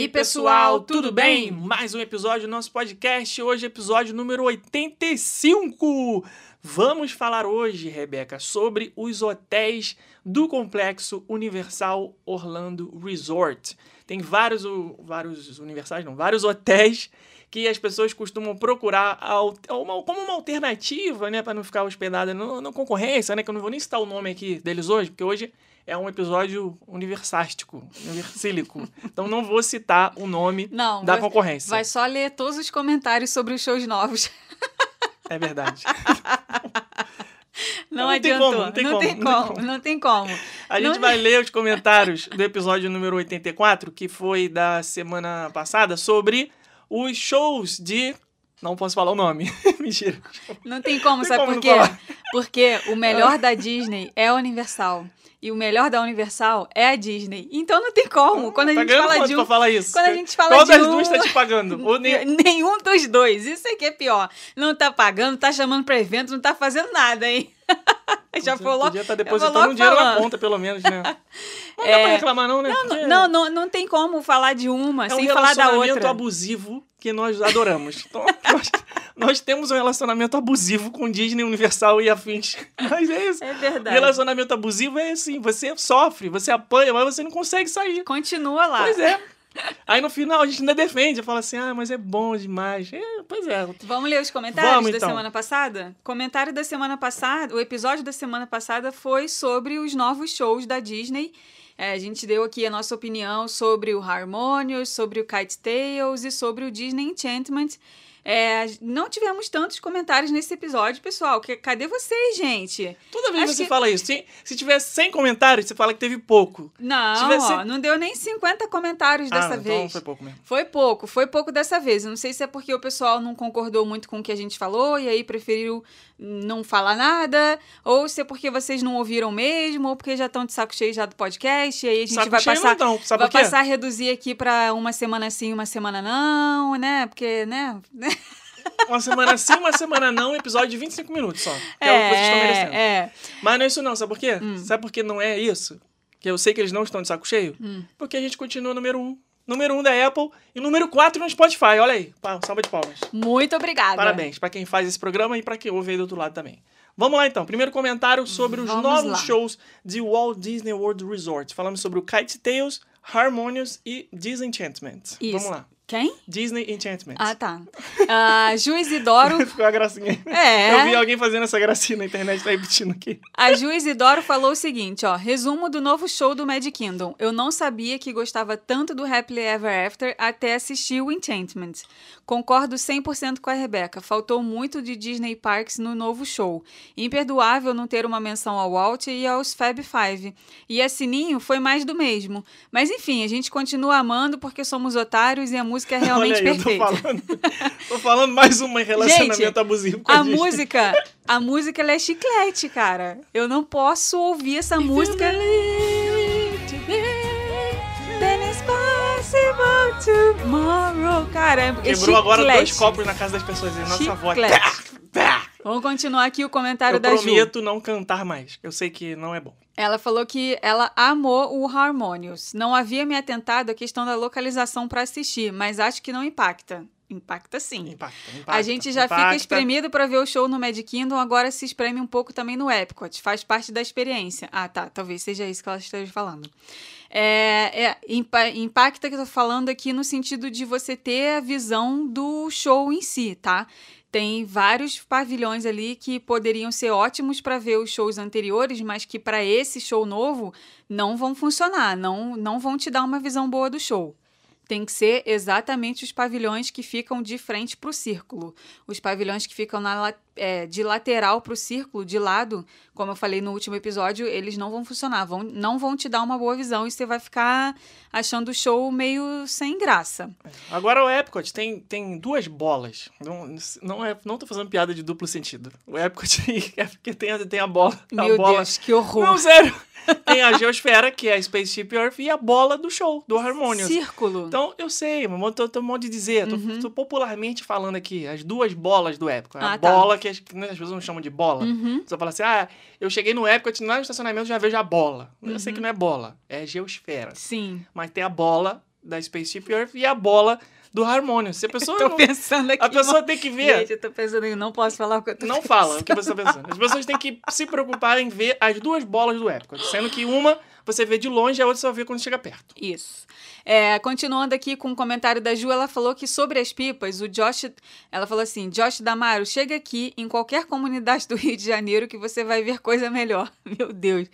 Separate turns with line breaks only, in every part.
aí, pessoal, tudo bem?
Mais um episódio do nosso podcast. Hoje, episódio número 85. Vamos falar hoje, Rebeca, sobre os hotéis do complexo Universal Orlando Resort. Tem vários, vários universais, não, vários hotéis que as pessoas costumam procurar como uma alternativa, né, para não ficar hospedada na concorrência, né, que eu não vou nem citar o nome aqui deles hoje, porque hoje é um episódio universástico, universílico. Então não vou citar o nome
Não,
da
vai-
concorrência.
Vai só ler todos os comentários sobre os shows novos.
É verdade.
Não,
Não
adiantou.
como, não tem
não
como,
tem
não tem
como,
como.
não tem como.
A gente
Não-
vai ler os comentários do episódio número 84, que foi da semana passada, sobre os shows de. Não posso falar o nome. Mentira.
Não tem como,
Tem
sabe
como
por quê?
falar.
Porque o melhor da Disney é a Universal. E o melhor da Universal é a Disney. Então não tem como. Quando a
tá
gente fala de um.
falar isso?
Quando a gente fala
Qual
de
das
um-
duas tá te pagando? Ou.
Nenhum dos dois. Isso que é pior. Não tá pagando, tá chamando pra evento, não tá fazendo nada, hein? Já
Você
falou.
Podia estar
vou
depositando
logo
um dinheiro na
falando.
conta, pelo menos, né? Não dá
É.
pra reclamar, não, né? Porque
Não, não, não tem como falar de uma
é um
sem falar da
relacionamento
outra.
abusivo que nós adoramos. Então, nós, nós temos um relacionamento abusivo com Disney, Universal e afins. Mas é isso.
É verdade.
Relacionamento abusivo é assim, você sofre, você apanha, mas você não consegue sair.
Continua lá.
Pois é. Aí no final a gente ainda defende, fala assim, ah, mas é bom demais. É, pois é.
Vamos ler os comentários
Vamos,
da
então.
semana passada? Comentário da semana passada, o episódio da semana passada foi sobre os novos shows da Disney. É, a gente deu aqui a nossa opinião sobre o Harmonious, sobre o Kite Tales e sobre o Disney Enchantment. É, não tivemos tantos comentários nesse episódio, pessoal. Que, cadê vocês, gente?
Toda vez
Acho
você
que-
fala isso, se, se tiver 100 comentários, você fala que teve pouco.
Não, ó, não deu nem 50 comentários dessa
ah,
vez.
então foi pouco mesmo.
Foi pouco, foi pouco dessa vez. Eu não sei se é porque o pessoal não concordou muito com o que a gente falou e aí preferiu não falar nada, ou se é porque vocês não ouviram mesmo, ou porque já estão de saco cheio já do podcast, e aí a gente
Saco
vai
cheio
passar.
não, sabe
vai passar a reduzir aqui pra uma semana sim, uma semana não, né? Porque, né?
Uma semana sim, uma semana não, um episódio de 25 minutos só. Que é, o que vocês estão merecendo.
é.
Mas não é isso não, sabe por quê?
Hum.
Sabe por que não é isso? Que eu sei que eles não estão de saco cheio?
Hum.
Porque a gente continua número 1. Um. Número 1 um da Apple e número 4 no Spotify. Olha aí. Salva de palmas.
Muito obrigada.
Parabéns pra quem faz esse programa e pra quem ouve aí do outro lado também. Vamos lá então. Primeiro comentário sobre os
Vamos
novos
lá.
shows de Walt Disney World Resort. Falamos sobre o Kite Tales, Harmonious e Disenchantment.
Isso.
Vamos lá.
Quem?
Disney Enchantment.
Ah, tá. Ah, Ju Isidoro.
Ficou a gracinha.
É.
Eu vi alguém fazendo essa gracinha na internet, tá repetindo aqui.
A Ju Isidoro falou o seguinte, ó. Resumo do novo show do Mad Kingdom. Eu não sabia que gostava tanto do Happily Ever After até assistir o Enchantment. Concordo 100% com a Rebeca. Faltou muito de Disney Parks no novo show. Imperdoável não ter uma menção ao Walt e aos Fab Five. E a Sininho foi mais do mesmo. Mas enfim, a gente continua amando porque somos otários e a música é realmente
Olha aí,
perfeita.
eu tô falando. tô falando mais uma em relacionamento
Gente,
abusivo com a,
A música, a música ela é chiclete, cara. Eu não posso ouvir essa música. It's possible tomorrow. Cara, é
Quebrou agora
chiclete.
dois copos na casa das pessoas. E nossa voz.
Chiclete.
Pá, pá.
Vamos continuar aqui o comentário
Eu
da Ju.
prometo não cantar mais. Eu sei que não é bom.
Ela falou que ela amou o Harmonious. Não havia me atentado à questão da localização para assistir, mas acho que não impacta. Impacta sim.
Impacta,
A
impacta,
gente já
impacta.
fica espremido para ver o show no Mad Kingdom, agora se espreme um pouco também no Epcot. Faz parte da experiência. Ah, tá. Talvez seja isso que ela esteja falando. É, é, impa- impacta que eu tô falando aqui no sentido de você ter a visão do show em si, tá? Tem vários pavilhões ali que poderiam ser ótimos para ver os shows anteriores, mas que para esse show novo não vão funcionar, não, não vão te dar uma visão boa do show. Tem que ser exatamente os pavilhões que ficam de frente para o círculo. Os pavilhões que ficam na, é, de lateral para o círculo, de lado, como eu falei no último episódio, eles não vão funcionar, vão, não vão te dar uma boa visão e você vai ficar achando o show meio sem graça.
Agora o Epcot tem, tem duas bolas. Não, não, é, não tô fazendo piada de duplo sentido. O Epcot é porque tem, a- tem a bola. a
Meu
bola.
Deus, que horror.
Não, sério. tem a geosfera, que é a Spaceship Earth, e a bola do show, do Harmonious.
Círculo.
Então, eu sei, mas tô, tô modo de dizer, tô,
Uhum.
tô popularmente falando aqui, as duas bolas do Epcot. a
Ah, tá.
bola, que as, pessoas não chamam de bola.
Uhum.
Você fala assim, ah, eu cheguei no Epcot, lá no estacionamento já vejo a bola. Eu
Uhum.
sei que não é bola, é geosfera.
Sim.
Mas tem a bola da Spaceship Earth e a bola do Harmonious. Se a pessoa
Tô
não-
pensando aqui.
a pessoa tem que ver.
Gente, eu tô pensando em não posso falar o que eu tô
Não fala o que você tá pensando. As pessoas têm que se preocupar em ver as duas bolas do Epcot. Sendo que uma você vê de longe e a outra você só vê quando chega perto.
Isso. É, continuando aqui com o comentário da Ju, ela falou que sobre as pipas, o Josh. Ela falou assim: Josh Damaro, chega aqui em qualquer comunidade do Rio de Janeiro que você vai ver coisa melhor. Meu Deus.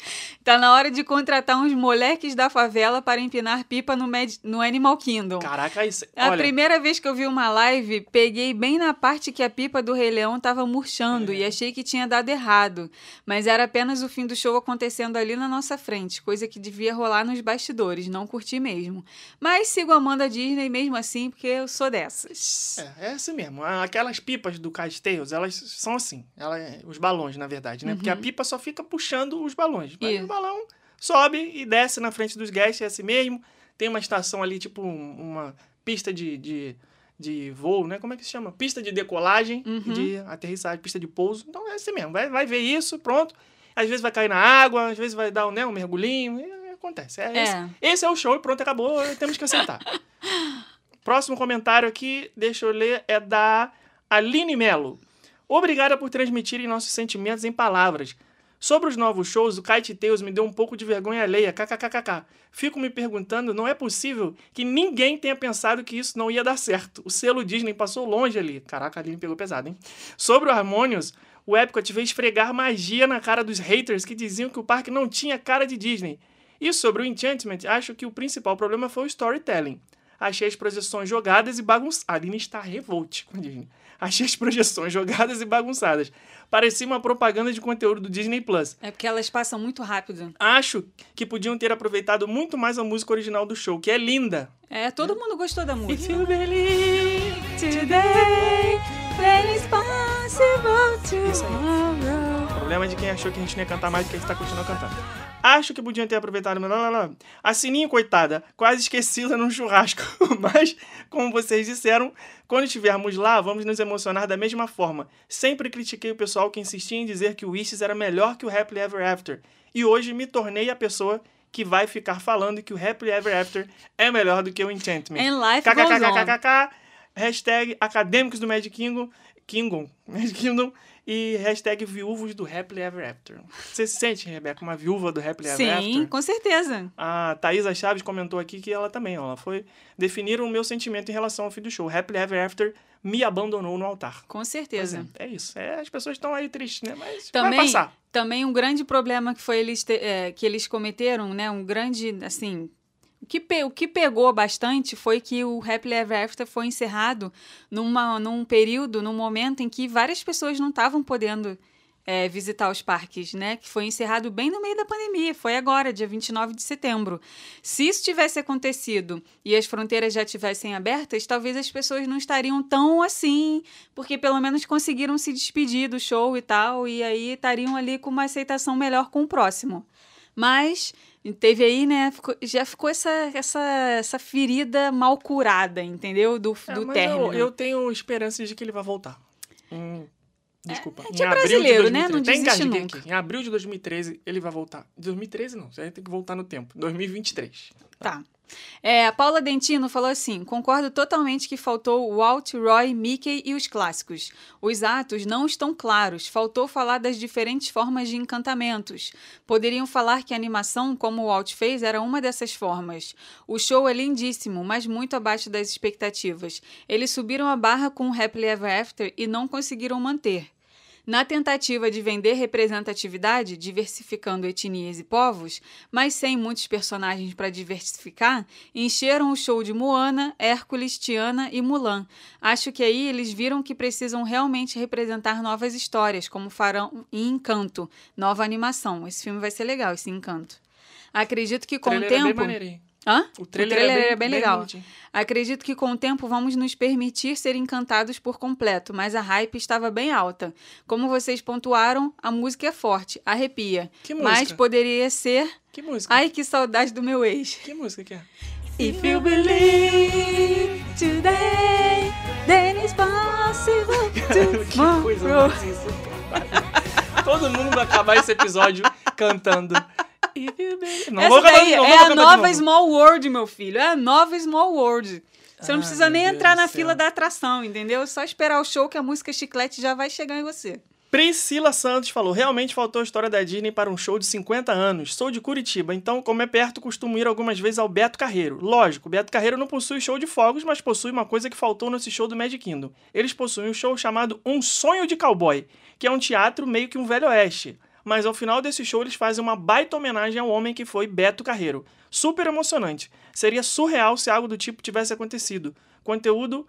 Tá na hora de contratar uns moleques da favela para empinar pipa no, Mad- no Animal Kingdom.
Caraca, isso.
A
olha,
primeira vez que eu vi uma live, peguei bem na parte que a pipa do Rei Leão tava murchando
É.
e achei que tinha dado errado. Mas era apenas o fim do show acontecendo ali na nossa frente, coisa que devia rolar nos bastidores, não curti mesmo. Mas sigo amando a Disney mesmo assim, porque eu sou dessas.
É, é assim mesmo. Aquelas pipas do Kite Tales, elas são assim. Ela, os balões, na verdade, né? Porque a pipa só fica puxando os balões. Mas o balão sobe e desce na frente dos guests, é assim mesmo. Tem uma estação ali, tipo um- uma pista de, de, de voo, né? Como é que se chama? Pista de decolagem, e de aterrissagem, pista de pouso. Então é assim mesmo. Vai, vai ver isso, pronto. Às vezes vai cair na água, às vezes vai dar né, um mergulhinho. Acontece. É,
É.
Esse, esse é o show e pronto, acabou. Temos que aceitar. Próximo comentário aqui, deixa eu ler, é da Aline Melo. Obrigada por transmitirem nossos sentimentos em palavras. Sobre os novos shows, o Kite Tales me deu um pouco de vergonha alheia, kkkk. Fico me perguntando, não é possível que ninguém tenha pensado que isso não ia dar certo. O selo Disney passou longe ali. Caraca, a Aline pegou pesado, hein? Sobre o Harmonious, o Epcot veio esfregar magia na cara dos haters que diziam que o parque não tinha cara de Disney. E sobre o Enchantment, acho que o principal problema foi o storytelling. Achei as projeções jogadas e bagunçadas. A Aline está revolte com a Disney. Achei as projeções jogadas e bagunçadas. Parecia uma propaganda de conteúdo do Disney Plus.
É porque elas passam muito rápido.
Acho que podiam ter aproveitado muito mais a música original do show, que é linda.
É, todo mundo gostou da música.
you believe
Today, it's possible tomorrow.
O problema é de quem achou que a gente não ia cantar mais do que a gente tá continuando cantando. Acho que podiam ter aproveitado. Blá, blá, blá. A Sininho, coitada, quase esquecida num churrasco. Mas, como vocês disseram, quando estivermos lá, vamos nos emocionar da mesma forma. Sempre critiquei o pessoal que insistia em dizer que o Wishes era melhor que o Happily Ever After. E hoje me tornei a pessoa que vai ficar falando que o Happily Ever After é melhor do que o Enchantment.
And life goes on.
KKKKKK, hashtag acadêmicos do Magic Kingdom, Kingdom, Magic Kingdom e hashtag viúvos do Happily Ever After. Você se sente, Rebeca, uma viúva do Happily Ever
Sim,
After?
com certeza.
A Thaisa Chaves comentou aqui que ela também, ó, ela foi definir o meu sentimento em relação ao fim do show. Happily Ever After me abandonou no altar.
Com certeza.
é, é isso. É, as pessoas estão aí tristes, né? Mas
Também,
vai passar.
também um grande problema que foi eles te- é, que eles cometeram, né? Um grande, assim, que, pe- o que pegou bastante foi que o Happily Ever After foi encerrado numa, num período, num momento em que várias pessoas não estavam podendo é, visitar os parques, né? Que foi encerrado bem no meio da pandemia. Foi agora, dia 29 de setembro. Se isso tivesse acontecido e as fronteiras já tivessem abertas, talvez as pessoas não estariam tão assim, porque pelo menos conseguiram se despedir do show e tal, e aí estariam ali com uma aceitação melhor com o próximo. Mas teve aí, né? ficou- já ficou essa, essa, essa ferida mal curada, entendeu? Do,
É,
do término.
eu, eu tenho esperanças de que ele vai voltar. Hum, desculpa.
é é
Em abril de
brasileiro, né? Não
2013.
Desiste nunca.
aqui. Em abril de 2013 ele vai voltar. 2013 não, você tem que voltar no tempo. 2023.
Tá. É, a Paula Dentino falou assim: concordo totalmente que faltou Walt, Roy, Mickey e os clássicos. Os atos não estão claros, faltou falar das diferentes formas de encantamentos. Poderiam falar que a animação, como o Walt fez, era uma dessas formas. O show é lindíssimo, mas muito abaixo das expectativas. Eles subiram a barra com o Happily Ever After e não conseguiram manter. Na tentativa de vender representatividade, diversificando etnias e povos, mas sem muitos personagens para diversificar, encheram o show de Moana, Hércules, Tiana e Mulan. Acho que aí eles viram que precisam realmente representar novas histórias, como farão em Encanto, nova animação. Esse filme vai ser legal, esse Encanto. Acredito que com o
é
tempo.
maneirinho.
Hã?
O trailer, é bem,
era bem legal. Acredito que com o tempo vamos nos permitir ser encantados por completo, mas a hype estava bem alta. Como vocês pontuaram, a música é forte, arrepia.
Que
Mas
música?
poderia ser.
Que música?
Ai, que saudade do meu ex.
Que música que é?
If you believe today, then it's possible
que coisa mais insuportável. Todo mundo vai acabar esse episódio cantando. Não
Essa
vou cantar
daí é
não vou
a nova. Small World, meu filho. É a nova Small World. Você não
Ai,
precisa nem
meu Deus
entrar
do
na fila da atração, entendeu? É só esperar o show que a música chiclete já vai chegar em você.
Priscila Santos falou: realmente faltou a história da Disney para um show de 50 anos. Sou de Curitiba, então, como é perto, costumo ir algumas vezes ao Beto Carreiro. Lógico, o Beto Carreiro não possui show de fogos, mas possui uma coisa que faltou nesse show do Magic Kingdom. Eles possuem um show chamado Um Sonho de Cowboy, que é um teatro meio que um velho oeste. Mas ao final desse show eles fazem uma baita homenagem ao homem que foi Beto Carreiro. Super emocionante. Seria surreal se algo do tipo tivesse acontecido. Conteúdo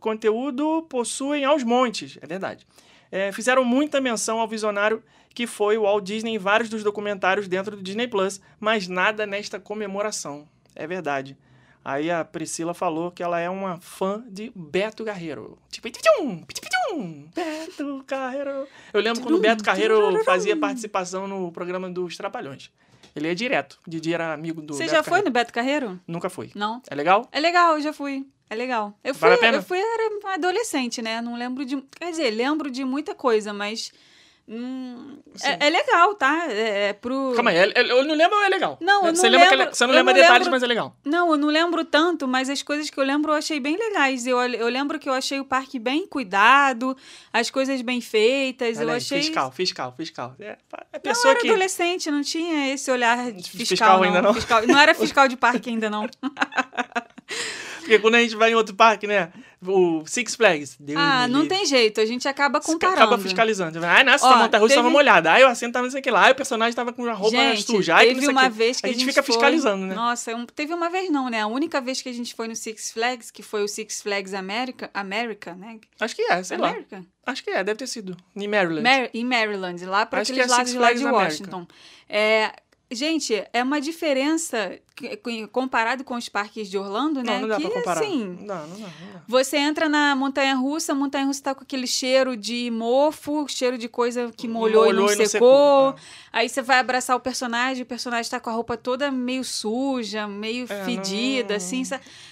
conteúdo possuem aos montes, é verdade. É, fizeram muita menção ao visionário que foi o Walt Disney em vários dos documentários dentro do Disney Plus, mas nada nesta comemoração. É verdade. Aí a Priscila falou que ela é uma fã de Beto Carreiro. Tipo, Beto Carreiro. Eu lembro quando o Beto Carreiro fazia participação no programa dos Trapalhões. Ele é direto. Didi era amigo do
Você
Beto
já foi
Carreiro.
no Beto Carreiro?
Nunca foi.
Não.
É legal?
É legal, eu já fui. É legal. Eu fui,
Vale a pena?
eu fui era adolescente, né? Não lembro de. Quer dizer, lembro de muita coisa, mas. Hum, é, é legal, tá? É, é pro.
Calma aí, é- é- eu não lembro ou é legal?
Não, eu
você
não
lembra
lembro-
le- Você não
eu
lembra
não
detalhes,
lembro-
mas é legal.
Não, eu não lembro tanto, mas as coisas que eu lembro eu achei bem legais. Eu, eu lembro que eu achei o parque bem cuidado, as coisas bem feitas.
Olha
eu
aí,
achei.
Fiscal, fiscal, fiscal. É, é
Não,
pessoa
era
que.
adolescente, não tinha esse olhar de fiscal,
Fiscal ainda não?
Fiscal- não era fiscal de parque ainda, não.
Porque quando a gente vai em outro parque, né? O Six Flags. Deus
ah, não
livre.
tem jeito, a gente acaba comparando.
Acaba fiscalizando. Ai, nossa,
Ó,
essa montanha russa
teve-
tava molhada. Ai, o assento tava não sei o que lá. O personagem tava com a roupa
gente,
suja. Não
teve uma vez que
a
a
gente,
gente
fica
foi-
fiscalizando, né?
Nossa, um- teve uma vez não, né? A única vez que a gente foi no Six Flags, que foi o Six Flags America, America, né?
Acho que é, sei lá.
America?
Acho que é, deve ter sido. Em Maryland.
Mar- em Maryland, lá para aqueles
é
lados lá
Flags
de
America.
Washington. É, gente, é uma diferença comparado com os parques de Orlando, né?
não, não dá
que,
pra comparar.
assim,
Não não dá, não dá.
você entra na montanha russa, a montanha russa tá com aquele cheiro de mofo, cheiro de coisa que molhou, e não secou.
secou.
Aí você vai abraçar o personagem, o personagem tá com a roupa toda meio suja, meio
É,
fedida,
não-
assim.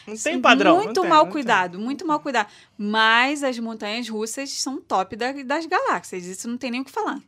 Não tem padrão. não
Muito
tem,
mal
não tem.
cuidado, muito mal cuidado. Mas as montanhas russas são top da- das galáxias, isso não tem nem o que falar.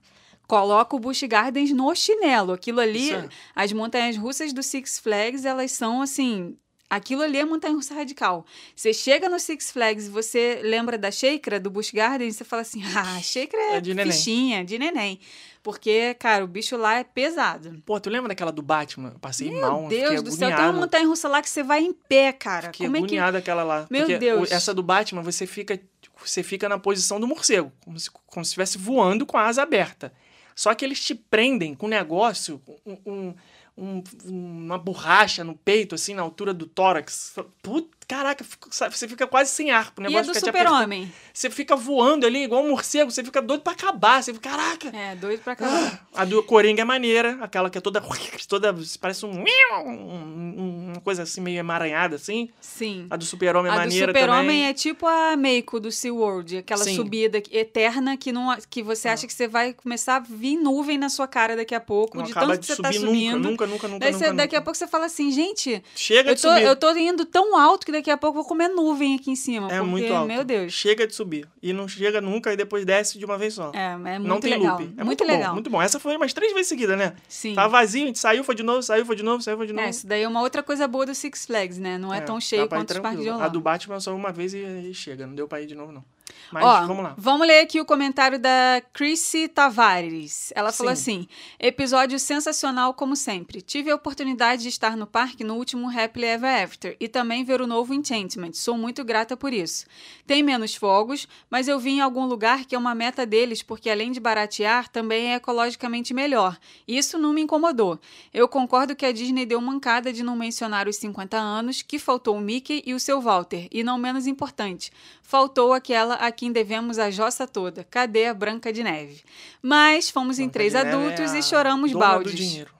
Coloca o Busch Gardens no chinelo. Aquilo ali,
é.
as montanhas russas do Six Flags, elas são assim. Aquilo ali é montanha russa radical. Você chega no Six Flags e você lembra da Sheikra, do Busch Gardens, você fala assim: ah, Sheikra é,
É de neném.
fichinha, de neném. Porque, cara, o bicho lá é pesado.
Pô, tu lembra daquela do Batman? Eu passei
Meu
mal,
Deus
fiquei
do céu, tem uma
agoniado.
montanha russa lá que você vai em pé, cara.
Fiquei
Como é que.
aquela lá.
Meu Deus.
essa do Batman, você fica, você fica na posição do morcego, como se, como se estivesse voando com a asa aberta. Só que eles te prendem com um negócio, um, um- um- uma borracha no peito, assim, na altura do tórax. Puta, caraca, sabe, você fica quase sem ar. O
E a
negócio
do
fica te apertando.
Super-Homem?
Você fica voando ali igual um morcego, você fica doido pra acabar. Você fica, caraca.
É, doido pra caramba.
A do Coringa é maneira, aquela que é toda. toda parece um. um- Uma coisa assim meio emaranhada, assim.
Sim.
A do Super-Homem é
A do
maneira
Super-Homem
também.
é tipo a Meiko do SeaWorld, aquela
Sim.
subida eterna que, não, que você acha que você vai começar a vir nuvem na sua cara daqui a pouco,
Não
de tanto
de
que você
subir
tá subindo.
nunca, nunca, nunca, nunca.
Daí você-
nunca,
daqui a
nunca.
pouco você fala assim, gente,
Chega
eu
de
tô,
subir.
eu tô indo tão alto que daqui a pouco eu vou comer nuvem aqui em cima.
É
porque,
muito alto.
meu Deus.
Chega de subir. E não chega nunca e depois desce de uma vez só.
É, é muito
não tem
legal.
loop. É
muito,
muito,
legal.
bom, muito bom. Essa foi umas três vezes seguida, né?
Sim.
Tava vazio, a gente saiu, foi de novo, saiu, foi de novo, saiu, foi de novo.
É, isso daí é uma outra coisa boa do Six Flags, né? Não é, tão
dá
cheio quanto os parques de. Orlando.
A do Batman só uma vez e, e chega. Não deu pra ir de novo, não. Mas
Ó,
vamos lá.
Vamos ler aqui o comentário da Chrissy Tavares. Ela falou
Sim.
assim: episódio sensacional, como sempre. Tive a oportunidade de estar no parque no último Happily Ever After e também ver o novo Enchantment. Sou muito grata por isso. Tem menos fogos, mas eu vi em algum lugar que é uma meta deles, porque além de baratear, também é ecologicamente melhor. Isso não me incomodou. Eu concordo que a Disney deu mancada de não mencionar os 50 anos, que faltou o Mickey e o seu Walter, e não menos importante, faltou aquela a quem devemos a jossa toda. Cadê a Branca de Neve? Mas fomos em
Branca
três
de Neve
adultos
é
e choramos baldes.
dinheiro.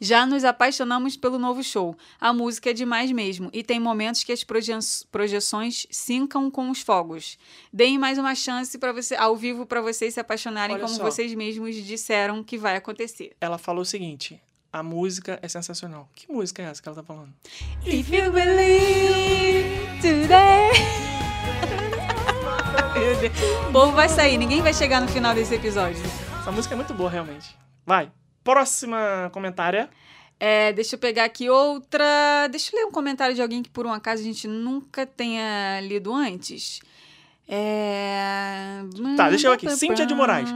Já nos apaixonamos pelo novo show. A música é demais mesmo e tem momentos que as proje projeções sincam com os fogos. Deem mais uma chance para você ao vivo para vocês se apaixonarem
Olha
como
só.
vocês mesmos disseram que vai acontecer.
Ela falou o seguinte: a música é sensacional. Que música é essa que ela tá falando?
If you believe today. Meu Deus. O povo vai sair, ninguém vai chegar no final desse episódio.
Essa música é muito boa, realmente. Vai. Próxima comentária.
É, deixa eu pegar aqui outra. Deixa eu ler um comentário de alguém que por um acaso a gente nunca tenha lido antes. É...
Tá, deixa eu aqui. Cíntia de Moraes.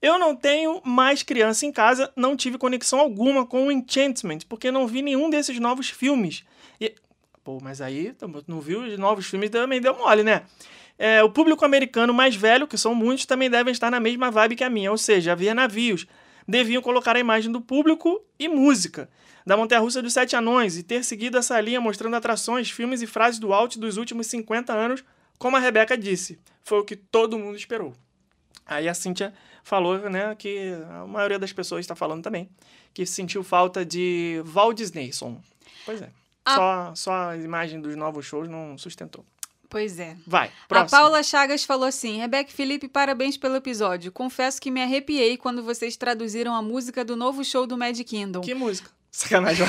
Eu não tenho mais criança em casa, não tive conexão alguma com o Enchantment, porque não vi nenhum desses novos filmes. E... Pô, mas aí não viu os novos filmes também deu mole, né? É, o público americano mais velho, que são muitos, também devem estar na mesma vibe que a minha, ou seja, havia navios. Deviam colocar a imagem do público e música. Da Montanha-Russa dos Sete Anões e ter seguido essa linha mostrando atrações, filmes e frases do Walt dos últimos 50 anos, como a Rebeca disse. Foi o que todo mundo esperou. Aí a Cíntia falou, né, que a maioria das pessoas está falando também, que sentiu falta de Walt Disneyson. Pois é.
A-
Só, só a imagem dos novos shows não sustentou.
Pois é.
Vai,
A
próximo.
Paula Chagas falou assim: Rebeca Felipe, parabéns pelo episódio. Confesso que me arrepiei quando vocês traduziram a música do novo show do Mad Kingdom.
Que música? Sacanagem.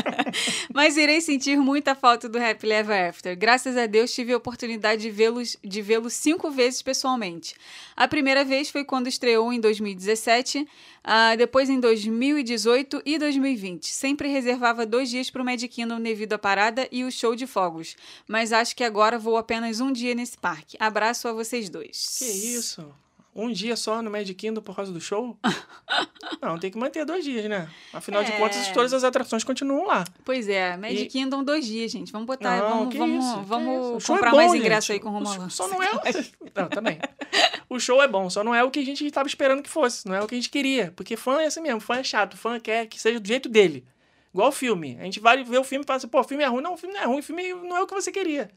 Mas irei sentir muita falta do Happy Ever After. Graças a Deus tive a oportunidade de vê-los de vê-lo cinco vezes pessoalmente. A primeira vez foi quando estreou em 2017, ah, depois em 2018 e 2020. Sempre reservava dois dias para o Mad Kingdom devido à parada e o show de fogos. Mas acho que agora vou apenas um dia nesse parque. Abraço a vocês dois.
que isso? Um dia só no Magic Kingdom por causa do show? não, tem que manter dois dias, né? Afinal de
É.
contas, todas as atrações continuam lá.
Pois é, Mad
E-
Kingdom dois dias, gente. Vamos botar,
Não,
vamos, vamos,
isso,
vamos
é
comprar
bom,
mais
gente.
ingresso aí com o
show Só não é. Não, também. O show é bom, só não é o que a gente estava esperando que fosse, não é o que a gente queria. Porque fã é assim mesmo, fã é chato, fã quer que seja do jeito dele. Igual o filme. A gente vai ver o filme e fala assim, pô, filme é ruim. Não, o filme não é ruim, o filme não é o que você queria.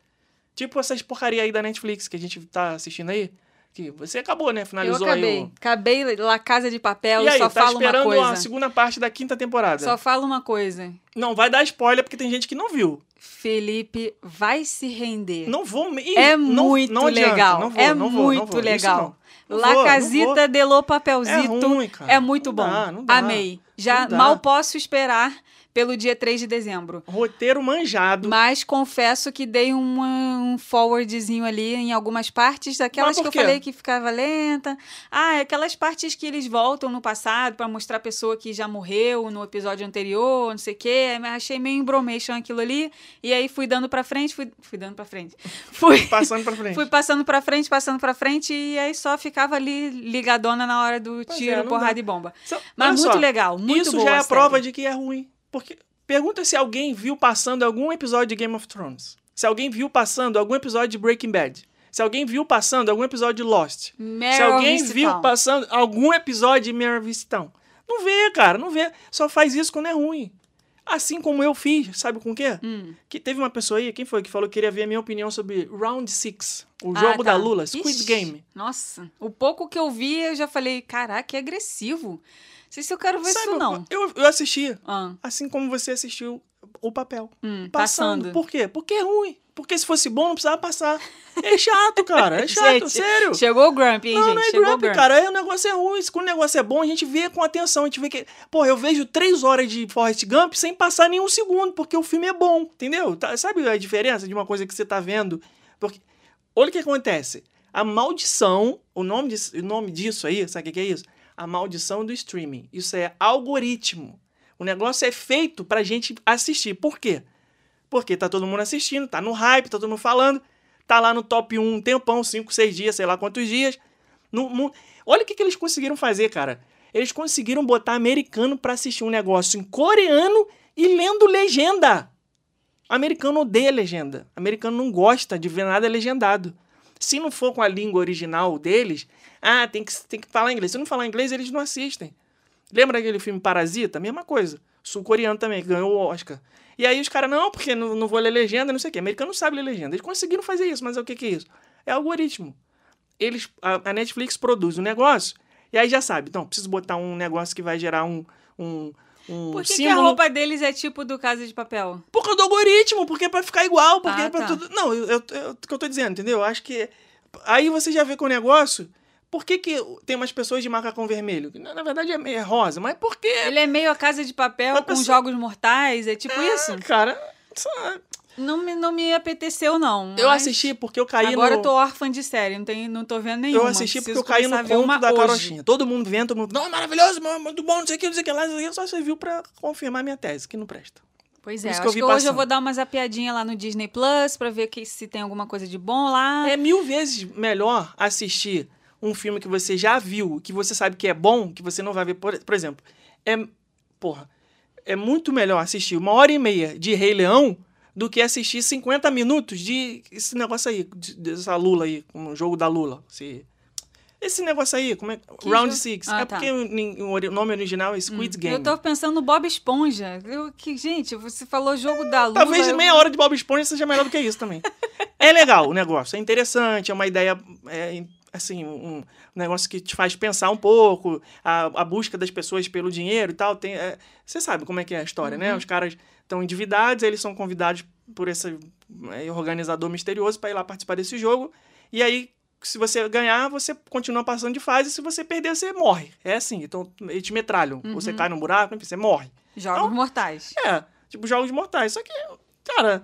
Tipo essas porcaria aí da Netflix que a gente tá assistindo aí. Que você acabou, né?
Eu
Finalizou
acabei.
aí o.
Acabei La Casa de Papel,
E aí,
só
tá
falo uma
esperando
coisa.
a segunda parte da quinta temporada.
Só falo uma coisa.
Não vai dar spoiler porque tem gente que não viu.
Felipe vai se render.
Não vou. Ih,
é
não-
muito
não adianta,
legal.
não vou,
é
não vou,
muito
não vou.
Legal.
não. Não
La
vou,
Casita de Lo Papelzito
É ruim, cara.
é muito
Não
bom.
dá, não dá.
Amei. Já mal posso esperar pelo dia 3 de dezembro.
Roteiro manjado.
Mas confesso que dei uma- um forwardzinho ali em algumas partes, daquelas que eu falei que ficava lenta. Ah, é aquelas partes que eles voltam no passado pra mostrar a pessoa que já morreu no episódio anterior, não sei o quê. Achei meio embromation aquilo ali. E aí fui dando pra frente, fui, fui dando pra frente. Fui,
Passando pra frente.
fui passando pra frente, passando pra frente, e aí só ficava ali ligadona na hora do
Pois
tiro,
é,
porrada
dá.
e bomba.
Só-
Mas muito
só,
legal, muito
Isso
boa
já é
a
prova
série.
de que é ruim. Porque pergunta se alguém viu passando algum episódio de Game of Thrones. Se alguém viu passando algum episódio de Breaking Bad. Se alguém viu passando algum episódio de Lost. se
Meryl
alguém
Streep.
viu passando algum episódio de Mare Visitão. Não vê, cara, não vê. Só faz isso quando é ruim. Assim como eu fiz, sabe com o quê?
Hum.
Que teve uma pessoa aí, quem foi, que falou que queria ver a minha opinião sobre Round Six, o
Ah,
jogo
tá.
da Lula, Squid
Ixi,
Game.
Nossa, o pouco que eu vi, eu já falei, caraca, que agressivo. Não sei se eu quero ver
Sabe,
isso, não.
Eu, eu assisti,
Ah,
assim como você assistiu o papel.
hum,
Passando.
passando.
Por quê? Porque é ruim. Porque se fosse bom, não precisava passar. É chato, cara. É chato,
Gente,
sério.
Chegou o Grump, hein,
Não,
gente?
não é
Chegou o
grump,
Grump.
cara. Aí o negócio é ruim. Quando o negócio é bom, a gente vê com atenção. A gente vê que. Pô, eu vejo três horas de Forrest Gump sem passar nenhum segundo, porque o filme é bom, entendeu? Tá- sabe a diferença de uma coisa que você tá vendo? Porque. Olha o que acontece. A maldição, o nome, disso, o nome disso aí, sabe o que é isso? A maldição do streaming. Isso é algoritmo. O negócio é feito pra gente assistir. Por quê? Porque tá todo mundo assistindo, tá no hype, tá todo mundo falando, tá lá no top 1 um tempão, 5, 6 dias, sei lá quantos dias. No, mu- Olha o que, que eles conseguiram fazer, cara. Eles conseguiram botar americano pra assistir um negócio em coreano e lendo legenda. Americano odeia legenda. Americano não gosta de ver nada legendado. Se não for com a língua original deles, ah, tem que, tem que falar inglês. Se não falar inglês, eles não assistem. Lembra aquele filme Parasita? Mesma coisa. Sul-coreano também, que ganhou o Oscar. E aí os caras, não, porque não, não vou ler legenda, não sei o quê. Americano não sabe ler legenda. Eles conseguiram fazer isso, mas o que, que é isso? É algoritmo. Eles, a, a Netflix produz um negócio, e aí já sabe, então, preciso botar um negócio que vai gerar um, um, um
Por que, que a roupa deles é tipo do Casa de Papel?
Por causa do algoritmo, porque é pra ficar igual, porque
Ah,
é pra
tá.
tudo. Não, eu, eu, eu- o que eu tô dizendo, entendeu? Eu acho que. Aí você já vê com o negócio. Por que, que tem umas pessoas de macacão vermelho? Na, verdade é, meio rosa, mas por quê?
Ele é meio a Casa de Papel
Uma
com
pessoa-
jogos mortais, é tipo isso?
Cara, isso-
Não me, não me apeteceu, não.
eu assisti porque eu caí
Agora
no.
eu tô órfã de série, não, tem, não tô vendo nenhuma.
Eu assisti porque eu caí no conto da
hoje.
carochinha. Todo mundo vendo, todo mundo. Não, é maravilhoso, muito bom, não sei o que, não sei o que lá. Só serviu pra confirmar minha tese, que não presta.
Pois é, acho
que eu
que, hoje eu
passando.
vou dar uma zapiadinha lá no Disney Plus pra ver que, se tem alguma coisa de bom lá.
É mil vezes melhor assistir um filme que você já viu, que você sabe que é bom, que você não vai ver. Por, por exemplo, é. Porra. É muito melhor assistir uma hora e meia de Rei Leão do que assistir 50 minutos de esse negócio aí, de- dessa Lula aí, um jogo da Lula. Esse, esse negócio aí, como é?
Que
Round
jogo?
Six.
Ah,
é
tá.
porque o, nome original é Squid Game.
Eu tô pensando no Bob Esponja. Eu, que, gente, você falou jogo da Lula.
Talvez
eu-
meia hora de Bob Esponja seja melhor do que isso também. é legal o negócio, é interessante, é uma ideia, é, assim, um negócio que te faz pensar um pouco, a, a busca das pessoas pelo dinheiro e tal. Tem, é, você sabe como é que é a história, né? Os caras estão endividados, eles são convidados por esse é, organizador misterioso para ir lá participar desse jogo. E aí, se você ganhar, você continua passando de fase. Se você perder, você morre. É assim. Então, eles te metralham. Você cai num buraco, enfim, você morre.
Jogos
Então-
mortais.
É, tipo jogos mortais. Só que, cara,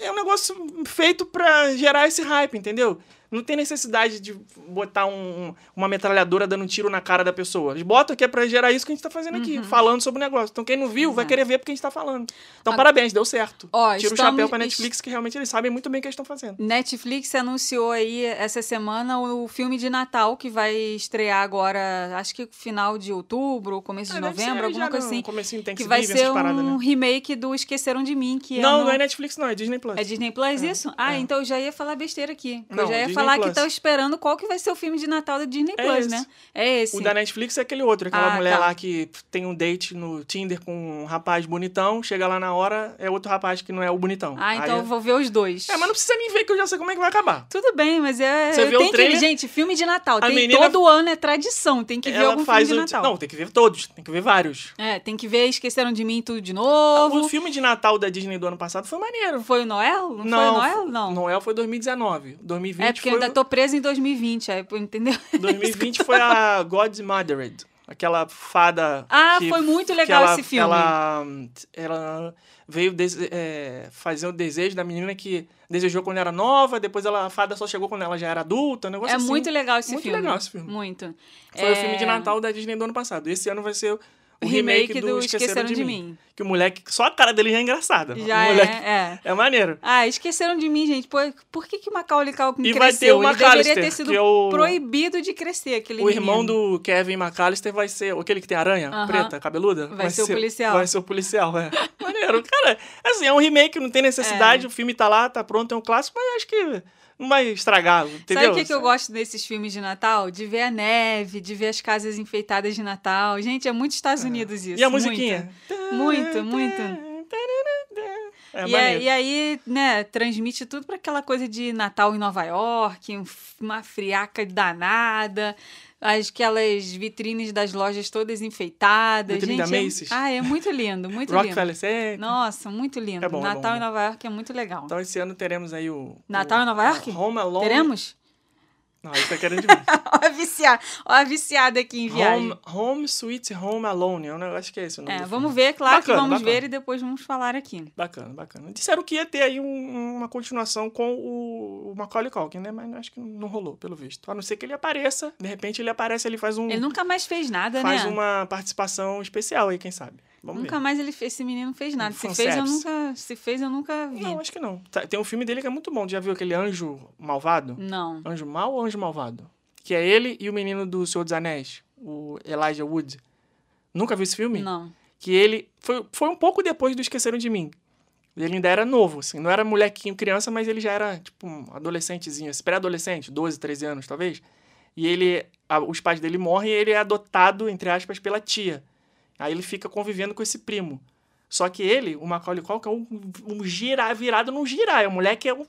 é um negócio feito pra gerar esse hype, entendeu? Não tem necessidade de botar um- uma metralhadora dando um tiro na cara da pessoa. Eles botam que é pra gerar isso que a gente tá fazendo aqui, falando sobre o negócio. Então quem não viu vai querer ver porque a gente tá falando. Então parabéns, deu certo.
Ó,
Tira o
estamos-
chapéu pra Netflix que realmente eles sabem muito bem o que eles estão fazendo.
Netflix anunciou aí essa semana o filme de Natal que vai estrear agora, acho que final de outubro, começo de
deve ser
novembro, alguma coisa assim.
comecinho,
Que
Thanksgiving,
vai ser
paradas,
um
né?
remake do Esqueceram de Mim, que
Não,
é no...
não é Netflix não, é Disney Plus.
É Disney Plus isso? Ah,
É.
então eu já ia falar besteira aqui.
Não,
eu já ia
Disney
falar
Plus.
que tô esperando qual que vai ser o filme de Natal da Disney
É
Plus,
esse.
né? É esse.
O da Netflix é aquele outro, aquela
Ah,
mulher
tá.
lá que tem um date no Tinder com um rapaz bonitão, chega lá na hora, é outro rapaz que não é o bonitão.
Ah, então
Aí
eu vou ver os dois.
É, mas não precisa nem ver que eu já sei como é que vai acabar.
Tudo bem, mas é.
Você vê o
tem que
trailer?
Gente, filme de Natal. Tem,
menina-
Todo ano é tradição. Tem que ver
Ela
algum
faz
filme
o.
de Natal.
Não, tem que ver todos, tem que ver vários.
É, tem que ver Esqueceram de Mim tudo de novo.
O filme de Natal da Disney do ano passado foi maneiro.
Foi o Noel? Não, foi o Noel? Não.
Noel foi 2019. 2020
é porque eu
foi.
ainda tô presa em 2020, aí, entendeu?
2020 foi a God's Mothered. Aquela fada.
Ah,
que-
foi muito legal
ela-
esse filme.
Ela, ela veio dese- é, fazer o desejo da menina que desejou quando era nova, depois ela, a fada só chegou quando ela já era adulta. Um negócio
É
assim.
muito legal esse
Muito
filme.
legal esse filme.
Muito.
Foi
É,
o filme de Natal da Disney do ano passado. Esse ano vai ser o remake,
remake
do,
do
Esqueceram, de, mim. Que o moleque. Só a cara dele já é engraçada.
Já
o moleque,
é, é.
é maneiro.
Ah, esqueceram de mim, gente. Pô, por que, que o Macaulay Culkin
E vai ter
cresceu?
o
Ele deveria ter sido
é o-
proibido de crescer, aquele
O irmão
menino.
do Kevin McAllister vai ser aquele que tem aranha
Aham.
preta, cabeluda.
Vai ser o policial.
Vai ser o policial, é. Maneiro. Cara, assim, é um remake, não tem necessidade.
É.
O filme tá lá, tá pronto, é um clássico, mas acho que não vai estragar, entendeu?
Sabe o que, que eu gosto desses filmes de Natal? De ver a neve, de ver as casas enfeitadas de Natal. Gente, é muito Estados Unidos isso.
E a musiquinha?
Muito, muito.
É
e,
maneiro.
e aí, né, transmite tudo para aquela coisa de Natal em Nova York, um uma friaca danada, as- aquelas vitrines das lojas todas enfeitadas.
Vitrine
Gente,
da
é-
Macy's.
ah, é muito lindo, muito
Rockefeller
lindo.
Center.
Nossa, muito lindo.
É bom, é bom,
Natal
é
em
bom.
Nova York é muito legal.
Então esse ano teremos aí o.
Natal
o-
em Nova York?
Home Alone.
Teremos?
Não, isso tá querendo demais.
Ó a viciada, ó a viciada aqui em viagem.
Home, Home Sweet Home Alone. Eu não, acho que é esse o nome
É,
do
vamos ver, claro
Bacana,
que vamos
bacana.
ver e depois vamos falar aqui.
Bacana, bacana. Disseram que ia ter aí um- uma continuação com o, o Macaulay Culkin, né? Mas acho que não rolou, pelo visto. A não ser que ele apareça. De repente ele aparece, ele faz um
Ele nunca mais fez nada,
faz
né?
uma participação especial aí, quem sabe. Vamos
Nunca
ver.
mais ele, esse menino fez nada. Se fez, eu nunca, se fez, eu nunca vi.
Não, acho que não. Tá- Tem um filme dele que é muito bom. Já viu aquele Anjo Malvado?
Não.
Anjo Mal ou Anjo Malvado? Que é ele e o menino do Senhor dos Anéis, o Elijah Wood. Nunca viu esse filme?
Não.
que ele foi, foi um pouco depois do Esqueceram de Mim. Ele ainda era novo, assim, não era molequinho, criança, mas ele já era, tipo, um adolescentezinho, assim, pré-adolescente, 12, 13 anos, talvez. E ele, a- os pais dele morrem e ele é adotado, entre aspas, pela tia. Aí ele fica convivendo com esse primo. Só que ele, o Macaulay Culkin, é um, um gira, virado num girar. O moleque é um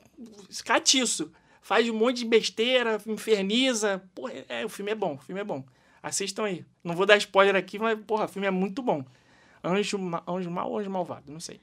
catiço. Faz um monte de besteira, inferniza. Porra, é, o filme é bom, o filme é bom. Assistam aí. Não vou dar spoiler aqui, mas, porra, o filme é muito bom. Anjo, anjo mal ou anjo malvado? Não sei.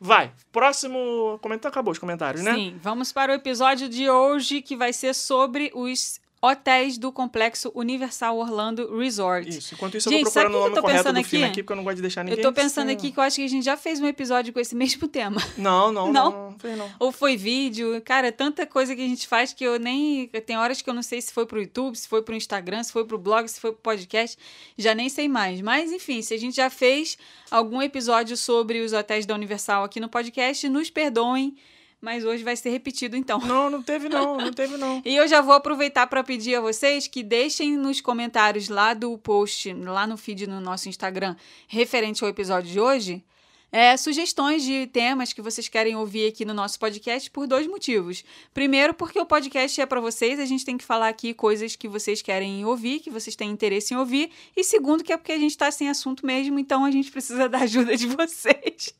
Vai. Próximo comentário. Acabou os comentários, né?
Sim, vamos para o episódio de hoje que vai ser sobre os hotéis do Complexo Universal Orlando Resort.
Isso. Enquanto isso,
Gente,
eu vou procurando o nome
eu tô
correto
pensando
do filme
aqui?
aqui, porque eu não gosto de deixar ninguém.
Eu tô pensando
sem-
aqui que eu acho que a gente já fez um episódio com esse mesmo tema.
Não, não,
Não?
não. Não, fez não.
Ou foi vídeo, cara, é tanta coisa que a gente faz que eu nem. Tem horas que eu não sei se foi pro YouTube, se foi pro Instagram, se foi pro blog, se foi pro podcast, já nem sei mais. Mas, enfim, se a gente já fez algum episódio sobre os hotéis da Universal aqui no podcast, nos perdoem, mas hoje vai ser repetido então.
Não, não teve não, não teve não.
E eu já vou aproveitar para pedir a vocês que deixem nos comentários lá do post, lá no feed no nosso Instagram, referente ao episódio de hoje, é, sugestões de temas que vocês querem ouvir aqui no nosso podcast por dois motivos. Primeiro, porque o podcast é para vocês, a gente tem que falar aqui coisas que vocês querem ouvir, que vocês têm interesse em ouvir. E segundo, que é porque a gente está sem assunto mesmo, então a gente precisa da ajuda de vocês.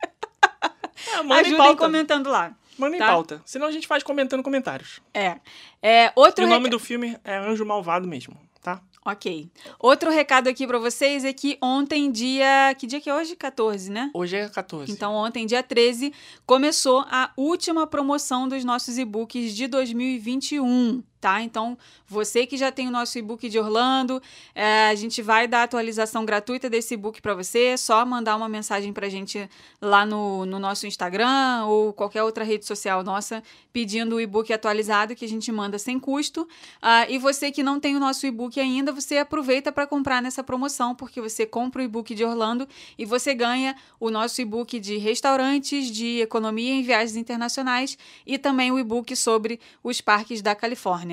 Em
Ajudem comentando lá.
Manda em
tá?
pauta. Senão a gente faz comentando comentários.
É. é outro
E o nome do filme é Anjo Malvado mesmo, tá?
Ok. Outro recado aqui pra vocês é que ontem, dia. Que dia que é hoje? 14, né?
Hoje é 14.
Então, ontem, dia 13, começou a última promoção dos nossos e-books de 2021, tá? Então, você que já tem o nosso e-book de Orlando, é, a gente vai dar atualização gratuita desse e-book para você. É só mandar uma mensagem pra gente lá no, no nosso Instagram ou qualquer outra rede social nossa pedindo o e-book atualizado que a gente manda sem custo. Ah, e você que não tem o nosso e-book ainda, você aproveita para comprar nessa promoção, porque você compra o e-book de Orlando e você ganha o nosso e-book de restaurantes, de economia em viagens internacionais e também o e-book sobre os parques da Califórnia.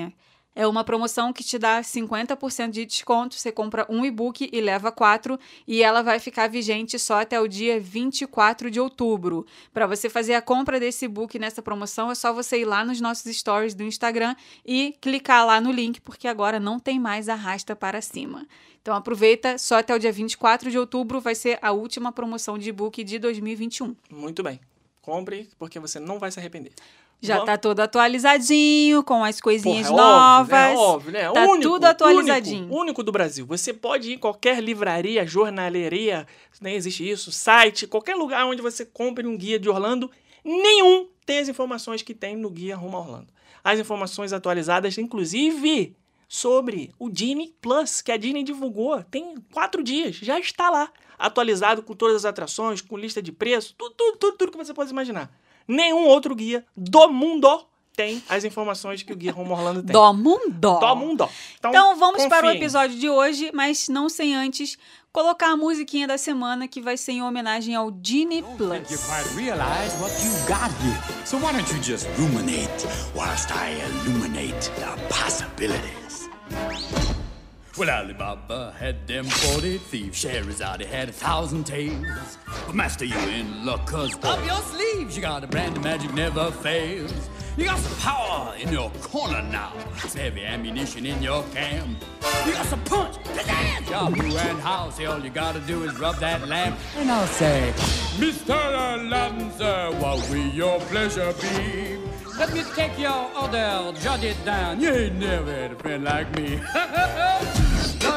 É uma promoção que te dá 50% de desconto. Você compra um e-book e leva quatro, e ela vai ficar vigente só até o dia 24 de outubro. Para você fazer a compra desse e-book nessa promoção, é só você ir lá nos nossos stories do Instagram e clicar lá no link, porque agora não tem mais arrasta para cima. Então aproveita, só até o dia 24 de outubro vai ser a última promoção de e-book de 2021.
Muito bem. Compre, porque você não vai se arrepender.
Já
Vamos-
tá todo atualizadinho, com as coisinhas
Porra, é
novas.
Óbvio, né? Óbvio, né?
Tá
único,
tudo atualizadinho.
Único, único do Brasil. Você pode ir em qualquer livraria, jornaleria, nem existe isso, site, qualquer lugar onde você compre um guia de Orlando, nenhum tem as informações que tem no guia Rumo a Orlando. As informações atualizadas, inclusive, sobre o Disney Plus, que a Disney divulgou, tem quatro dias, já está lá, atualizado com todas as atrações, com lista de preço, tudo, tudo, tudo, tudo que você pode imaginar. Nenhum outro guia do mundo tem as informações que o guia Rumo a Orlando tem.
Dó mundo.
Dó mundo.
Então vamos para o
confiem.
episódio de hoje, mas não sem antes colocar a musiquinha da semana que vai ser em homenagem ao
you
Plus.
So why don't you just ruminate whilst I illuminate the possibilities? Well, Alibaba had them 40 thieves. Scheherazade had a thousand tales. But master, you in luck, cause up your sleeves you got a brand of magic never fails. You got some power in your corner now. Some heavy ammunition in your camp. You got some punch, pizzazz, Yahoo and house. All you gotta do is rub that lamp, and I'll say, Mr. Aladdin, sir, what will your pleasure be? Let me take your order, jot it down. You ain't never had a friend like me.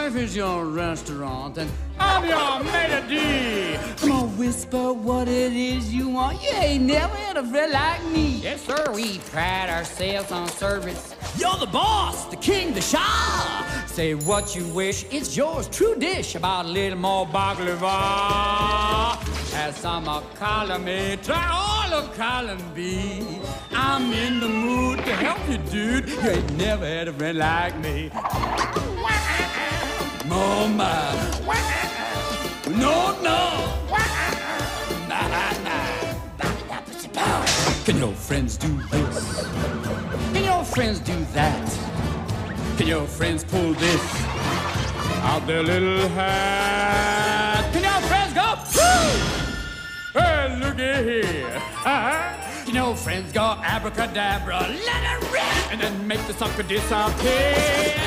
Life is your restaurant, and I'm your maitre d'. I'm gonna whisper what it is you want. You ain't never had a friend like me.
Yes, sir. We pride ourselves on service.
You're the boss, the king, the shah.
Say what you wish, it's yours. True dish. About a little more baklava. Have some of column A. Try all of column B.
I'm in the mood to help you, dude. You ain't never had a friend like me. Oh my. No, no. Can your friends do this?
Can your friends do that?
Can your friends pull this out their little hat? Can your friends go? Woo! Hey, looky here. Uh-huh. Can your friends go abracadabra, let it rip, and then make the sucker disappear?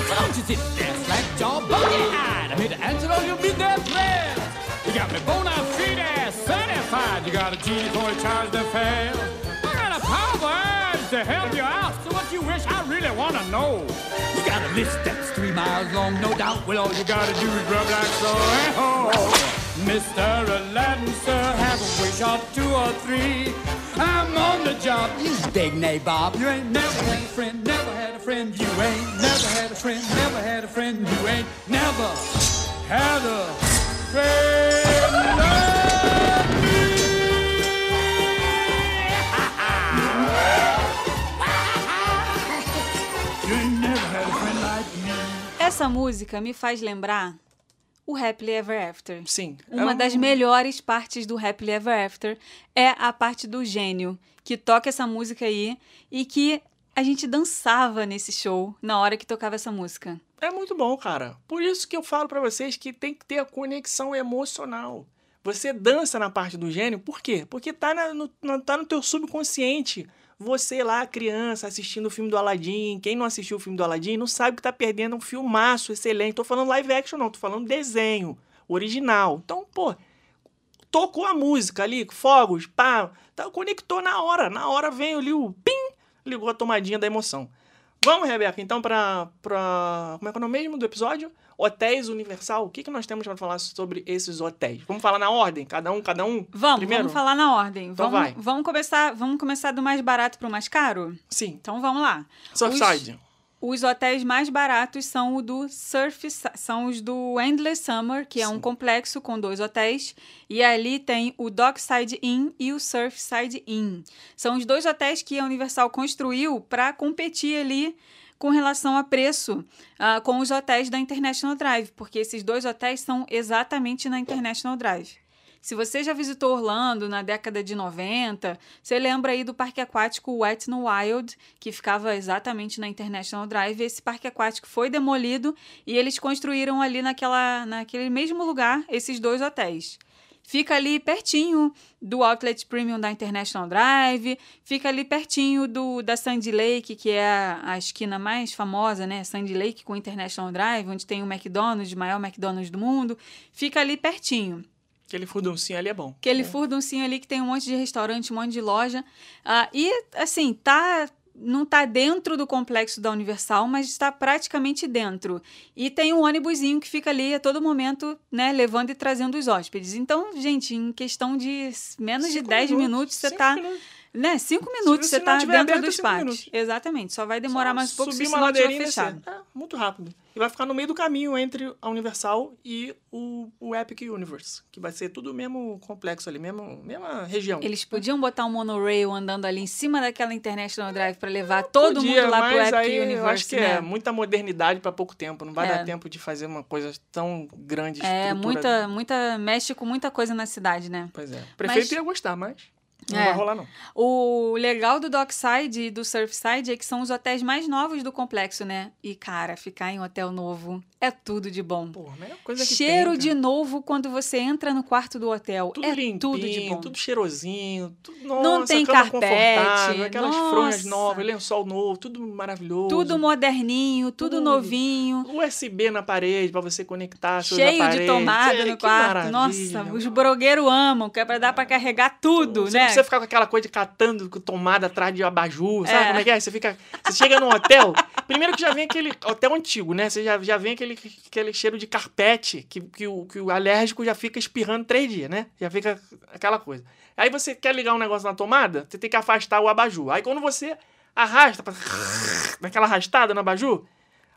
Don't you sit there, slack jaw, buggy-eyed. I'm here to answer all your business prayers. You got me bona fide certified. You got a genie for charge the fail. I got a power to help you out. So what you wish, I really want to know. You got a list that's three miles long, no doubt. Well, all you gotta do is rub like so. Hey, ho.
Mr. Aladdin, sir, have a wish or two or three. I'm on the job, you big nabob. You ain't never had a friend, never had a friend. You ain't never had a friend, never had a friend. You ain't never had a friend. me.
Essa música me faz lembrar o Happily Ever After.
Sim.
Uma
é um-
das melhores partes do Happily Ever After é a parte do gênio, que toca essa música aí e que a gente dançava nesse show na hora que tocava essa música.
É muito bom, cara. Por isso que eu falo pra vocês que tem que ter a conexão emocional. Você dança na parte do gênio, por quê? Porque tá, na- no, tá no teu subconsciente. Você lá, criança, assistindo o filme do Aladdin. Quem não assistiu o filme do Aladdin não sabe que tá perdendo um filmaço excelente. Tô falando live action, não. Tô falando desenho, original. Então, pô, tocou a música ali, fogos, pá, tá, conectou na hora. Na hora veio ali o pim, ligou a tomadinha da emoção. Vamos, Rebeca, então, pra, pra. Como é que é o nome mesmo do episódio? Hotéis Universal. O que, que nós temos para falar sobre esses hotéis? Vamos falar na ordem? Cada um, cada um?
Vamos,
Primeiro?
vamos falar na ordem.
Então
vamos,
vai.
vamos começar, vamos começar do mais barato pro mais caro?
Sim.
Então vamos lá.
Surfside.
Os hotéis mais baratos são o do Surf, são os do Endless Summer, que é um
Sim.
complexo com dois hotéis, e ali tem o Dockside Inn e o Surfside Inn. São os dois hotéis que a Universal construiu para competir ali com relação a preço ah, com os hotéis da International Drive, porque esses dois hotéis são exatamente na International Drive. Se você já visitou Orlando na década de 90, você lembra aí do parque aquático Wet n Wild, que ficava exatamente na International Drive. Esse parque aquático foi demolido e eles construíram ali naquela, naquele mesmo lugar esses dois hotéis. Fica ali pertinho do Outlet Premium da International Drive, fica ali pertinho do da Sandy Lake, que é a, a esquina mais famosa, né? Sandy Lake com International Drive, onde tem o McDonald's, o maior McDonald's do mundo. Fica ali pertinho.
Aquele furduncinho ali é bom.
Aquele furduncinho ali que tem um monte de restaurante, um monte de loja. Ah, e, assim, tá. Não tá dentro do complexo da Universal, mas está praticamente dentro. E tem um ônibusinho que fica ali a todo momento, né, levando e trazendo os hóspedes. Então, gente, em questão de menos de
Cinco
10 minutos, você tá.
minutos.
Né, cinco minutos
se
você
não
tá
tiver
dentro
aberto,
dos parques.
minutos.
Exatamente. Só vai demorar
Só
mais um pouco se
subir
o
uma ladeirinha e
fechado.
É, muito rápido. E vai ficar no meio do caminho entre a Universal e o, o Epic Universe, que vai ser tudo o mesmo complexo ali, mesmo, mesma região.
Eles podiam botar um monorail andando ali em cima daquela International Drive para levar todo
Podia,
mundo lá pro
mas
Epic
aí
Universe,
Eu acho que
né?
é muita modernidade para pouco tempo. Não vai
É.
dar tempo de fazer uma coisa tão grande.
É, muita, muita. Mexe com muita coisa na cidade, né?
Pois é. O prefeito
Mas-
ia gostar, mas não
É.
vai rolar, não.
O legal do Dockside e do Surfside é que são os hotéis mais novos do complexo, né? E, cara, ficar em hotel novo é tudo de bom.
Pô, a melhor coisa que
Cheiro
tem,
de novo quando você entra no quarto do hotel.
Tudo
é
limpinho,
tudo de bom.
tudo cheirosinho, tudo,
Não
nossa,
tem
cama
carpete,
aquelas fronhas
nossa.
novas, lençol novo, tudo maravilhoso.
Tudo moderninho, tudo
Tudo.
novinho.
USB na parede pra você conectar seus
Cheio de tomada
É,
no quarto. Nossa, os brogueiros amam, que é pra dar pra carregar tudo,
Você
né?
Precisa ficar com aquela coisa de catando com tomada atrás de abajur, sabe
É.
como é que é? Você fica. Você chega num hotel, primeiro que já vem aquele. Hotel antigo, né? Você já, já vem aquele, aquele cheiro de carpete que, que, o, que o alérgico já fica espirrando três dias, né? Já fica aquela coisa. Aí você quer ligar um negócio na tomada, você tem que afastar o abajur. Aí quando você arrasta, pra... daquela arrastada no abajur,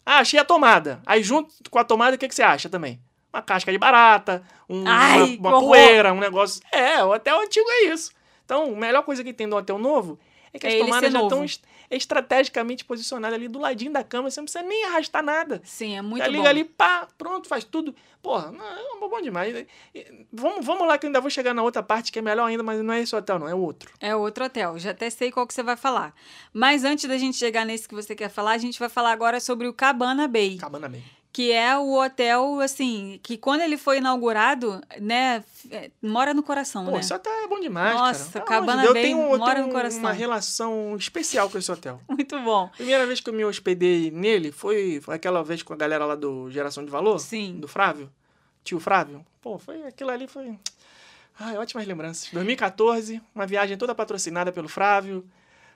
ah, achei a tomada. Aí junto com a tomada, o que, que você acha também? Uma casca de barata, um-
Ai,
uma, uma poeira, um negócio. É, o hotel antigo é isso. Então, a melhor coisa que tem do hotel novo é que
É
as tomadas já
novo.
estão est- estrategicamente posicionadas ali do ladinho da cama, você não precisa nem arrastar nada.
Sim, é muito
já
bom.
liga ali, pá, pronto, faz tudo. Porra, não, é bom demais. E- Vamos, vamos lá que eu ainda vou chegar na outra parte que é melhor ainda, mas não é esse hotel, não, é o outro.
É outro hotel. Já até sei qual que você vai falar. Mas antes da gente chegar nesse que você quer falar, a gente vai falar agora sobre o Cabana Bay.
Cabana bem.
Que é o hotel, assim, que quando ele foi inaugurado, né, é, mora no coração,
Pô,
né?
esse hotel é bom demais,
Nossa,
cara. De
Cabana
Deus,
Bay
eu tenho, eu
mora no coração.
uma relação especial com esse hotel.
Muito bom.
Primeira vez que eu me hospedei nele foi, foi aquela vez com a galera lá do Geração de Valor.
Sim.
Do Frávio. Tio Frávio. Pô, foi aquilo ali foi. Ai, ótimas lembranças. 2014, uma viagem toda patrocinada pelo Frávio.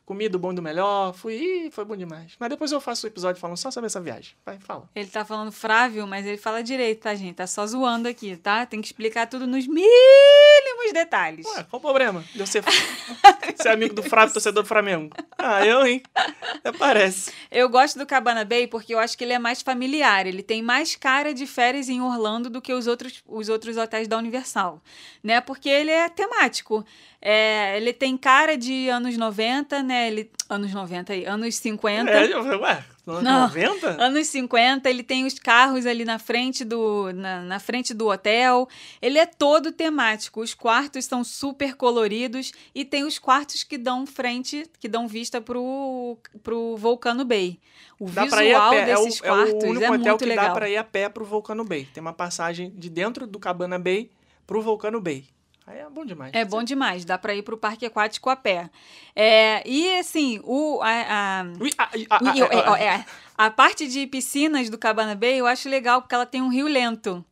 Comi do bom e do melhor, fui, ih, foi bom demais. Mas depois eu faço o episódio falando só sobre essa viagem. Vai, fala.
Ele tá falando frávio, mas ele fala direito, tá, gente? Tá só zoando aqui, tá? Tem que explicar tudo nos mínimos detalhes.
Ué, qual o problema de eu ser, ser amigo do Flávio, torcedor do Flamengo? Ah, eu, hein? Até parece.
Eu gosto do Cabana Bay porque eu acho que ele é mais familiar. Ele tem mais cara de férias em Orlando do que os outros, os outros hotéis da Universal, né? Porque ele é temático. É, ele tem cara de anos 90, né? Ele, anos 90 aí, anos 50.
É, ué, anos
Não.
90?
Anos 50, ele tem os carros ali na frente do na, na frente do hotel. Ele é todo temático. Os quartos são super coloridos e tem os quartos que dão frente, que dão vista pro, pro Volcano Bay. O
Dá pra ir a
visual
pé. É o,
desses
é o
quartos
único
é,
hotel
muito
que
legal.
dá pra ir a pé pro Volcano Bay. Tem uma passagem de dentro do Cabana Bay pro Volcano Bay. Aí é bom demais.
É bom demais, dá pra ir pro parque aquático a pé. É, e assim, o a, a- parte de piscinas do Cabana Bay eu acho legal porque ela tem um rio lento.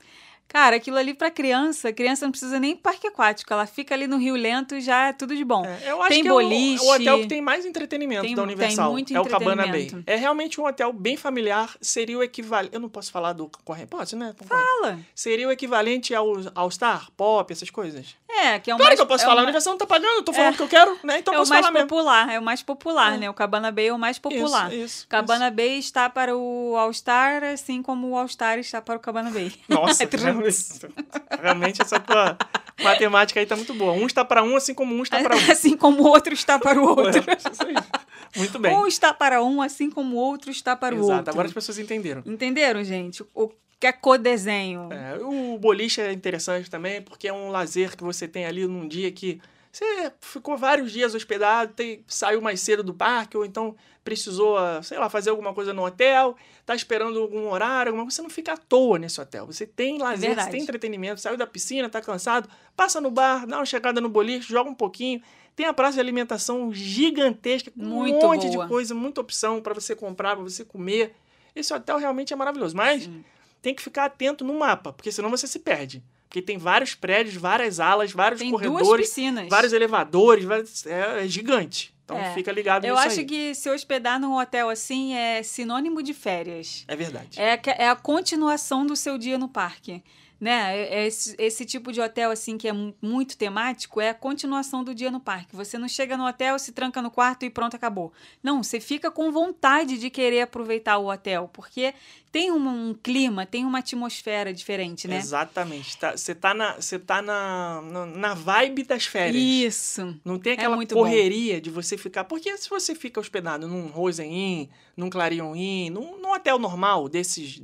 Cara, aquilo ali pra criança, criança não precisa nem parque aquático, ela fica ali no rio lento e já é tudo de bom.
É, eu acho
tem
que o-
boliche.
é o, hotel que tem mais entretenimento
Tem-
da
tem
Universal.
muito
é o Cabana Bay. É realmente um hotel bem familiar. Seria o equivalente. Eu não posso falar do concorrente. Pode, né?
Fala.
Seria o equivalente ao All Star, Pop, essas coisas.
É, que é o
Claro
mais
que eu posso
é
falar.
o
A não tá pagando, eu tô falando o que eu quero, né? Então
é o
posso
mais
falar mesmo.
popular, é o mais popular,
É.
né? O Cabana Bay é o mais popular.
Isso, isso,
Cabana Bay está para o All Star, assim como o All Star está para o Cabana Bay.
Nossa, realmente, realmente essa tua matemática aí tá muito boa. Um está para um, assim como um está para um.
assim como o outro está para o outro.
É, isso. Muito bem.
Um está para um, assim como o outro está para o
Exato,
outro.
agora as pessoas entenderam.
Entenderam, gente? O que é codesenho.
É, o boliche é interessante também, porque é um lazer que você tem ali num dia que você ficou vários dias hospedado, tem- saiu mais cedo do parque, ou então precisou, ah, sei lá, fazer alguma coisa no hotel, tá esperando algum horário, alguma coisa, você não fica à toa nesse hotel. Você tem lazer, você
verdade.
tem entretenimento, saiu da piscina, tá cansado, passa no bar, dá uma chegada no boliche, joga um pouquinho. Tem a praça de alimentação gigantesca, com
Muito
um monte
boa.
de coisa, muita opção para você comprar, para você comer. Esse hotel realmente é maravilhoso, mas tem que ficar atento no mapa, porque senão você se perde. Porque tem vários prédios, várias alas, vários
Tem
corredores,
piscinas.
vários elevadores, vários- é, é gigante. Então
É.
fica ligado
Eu
nisso
acho
aí.
que se hospedar num hotel assim é sinônimo de férias.
É verdade.
É, é a continuação do seu dia no parque. Né? É- é Esse, esse tipo de hotel assim que é mu- muito temático é a continuação do dia no parque. Você não chega no hotel, se tranca no quarto e pronto, acabou. Não, você fica com vontade de querer aproveitar o hotel, porque tem um, um clima, tem uma atmosfera diferente, né?
Exatamente. Tá- Você tá, na, você tá na, na, na vibe das férias.
Isso.
Não tem
É
aquela
bom.
correria de você ficar. Porque se você fica hospedado num Rosen Inn, num Clarion Inn, num, num hotel normal desses.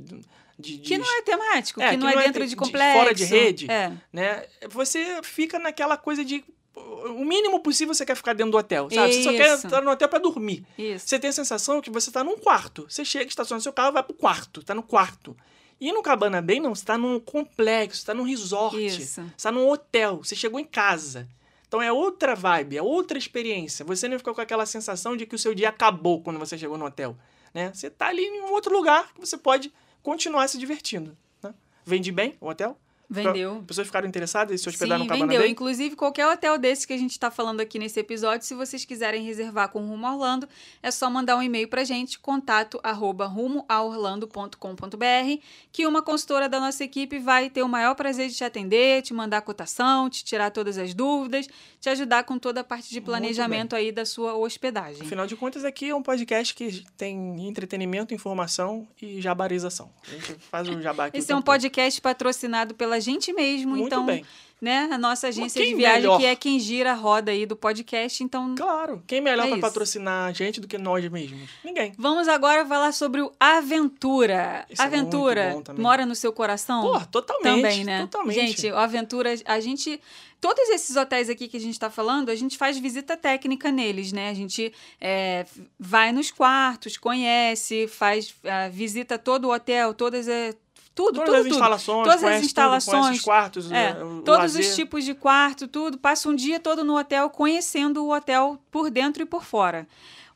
De, de,
Que não é temático,
É,
que, não é dentro
de-
de
de
complexo.
fora de rede.
É.
né? Você fica naquela coisa de. O mínimo possível você quer ficar dentro do hotel, sabe? Você só quer
Isso.
entrar no hotel pra dormir.
Isso.
Você tem a sensação que você tá num quarto. Você chega, estaciona seu carro, vai pro quarto. Tá no quarto. E no Cabana Bay, não. Você tá num complexo, você tá num resort.
Isso.
Você tá num hotel. Você chegou em casa. Então é outra vibe, é outra experiência. Você não ficou com aquela sensação de que o seu dia acabou quando você chegou no hotel. Né? Você tá ali em um outro lugar que você pode continuar se divertindo. Né? Vende bem o hotel?
Vendeu.
As pessoas ficaram interessadas em se hospedar
Sim,
no Cabana
vendeu. Inclusive, qualquer hotel desse que a gente está falando aqui nesse episódio, se vocês quiserem reservar com Rumo a Orlando, é só mandar um e-mail pra gente, contato arroba rumoaorlando.com.br, que uma consultora da nossa equipe vai ter o maior prazer de te atender, te mandar cotação, te tirar todas as dúvidas, te ajudar com toda a parte de planejamento aí da sua hospedagem.
Afinal de contas, aqui é um podcast que tem entretenimento, informação e jabarização. A gente faz o jabá aqui.
Esse é um podcast patrocinado pela gente mesmo,
Muito
então,
bem.
né, a nossa agência de viagem,
melhor?
que é quem gira a roda aí do podcast, então
Claro. Quem melhor
É isso.
patrocinar a gente do que nós mesmos? Ninguém.
Vamos agora falar sobre o Aventura.
Isso é
Aventura
também.
mora no seu coração?
Pô, totalmente.
Também, né?
Totalmente.
Gente, o Aventura, a gente. Todos esses hotéis aqui que a gente está falando, a gente faz visita técnica neles, né? A gente é, vai nos quartos, conhece, faz, ah, visita todo o hotel, todas as. Tudo,
Todas
tudo,
as
tudo.
instalações,
Todas as
tudo,
instalações.
conhece os quartos,
É,
o- o
todos
lazer.
os tipos de quarto, tudo. Passa um dia todo no hotel conhecendo o hotel por dentro e por fora.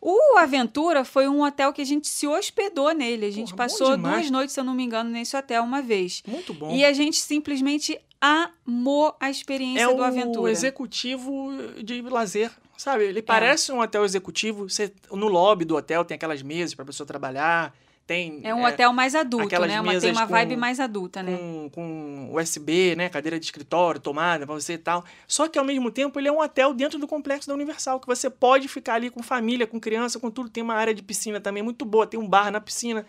O Aventura foi um hotel que a gente se hospedou nele. A gente
Porra,
passou duas noites, se eu não me engano, nesse hotel uma vez.
Muito bom.
E a gente simplesmente amou a experiência
é
do
o
Aventura.
executivo de lazer, Sabe? Ele parece um hotel executivo. Você, no lobby do hotel tem aquelas mesas pra pessoa trabalhar. Tem,
É um hotel mais adulto, né? Uma, tem uma vibe
com-
mais adulta, né?
com, com USB, né? Cadeira de escritório, tomada pra você e tal. Só que ao mesmo tempo ele é um hotel dentro do complexo da Universal, que você pode ficar ali com família, com criança, com tudo. Tem uma área de piscina também muito boa, tem um bar na piscina.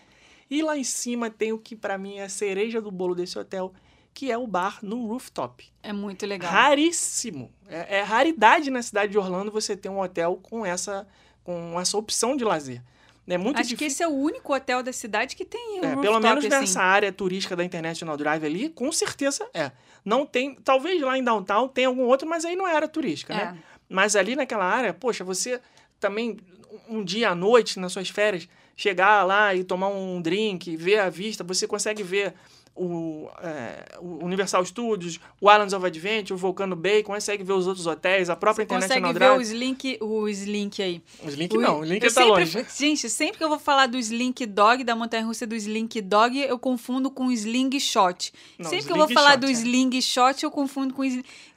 E lá em cima tem o que pra mim é a cereja do bolo desse hotel, que é o bar no rooftop.
É muito legal.
Raríssimo. É, é raridade na cidade de Orlando você ter um hotel com essa, com essa opção de lazer. É muito
Acho que
difícil.
esse é o único hotel da cidade que tem
É, pelo menos
assim.
nessa área turística da International Drive ali, com certeza é. Não tem, talvez lá em downtown tenha algum outro, mas aí não é área turística, né?
É.
Mas ali naquela área, poxa, você também um dia à noite nas suas férias chegar lá e tomar um drink, ver a vista, você consegue ver o, é, o Universal Studios, o Islands of Adventure, o Volcano Bay, consegue ver os outros hotéis, a própria
Você consegue
International
ver
Drive.
o Slink, o Slink aí.
O Slink não, o Slink
eu
tá
sempre-
longe.
Gente, sempre que eu vou falar do Slink Dog, da montanha-russa do Slink Dog, eu confundo com Sling Shot.
Não,
sempre que eu vou falar
Shot,
do
é.
Sling Shot, eu confundo com.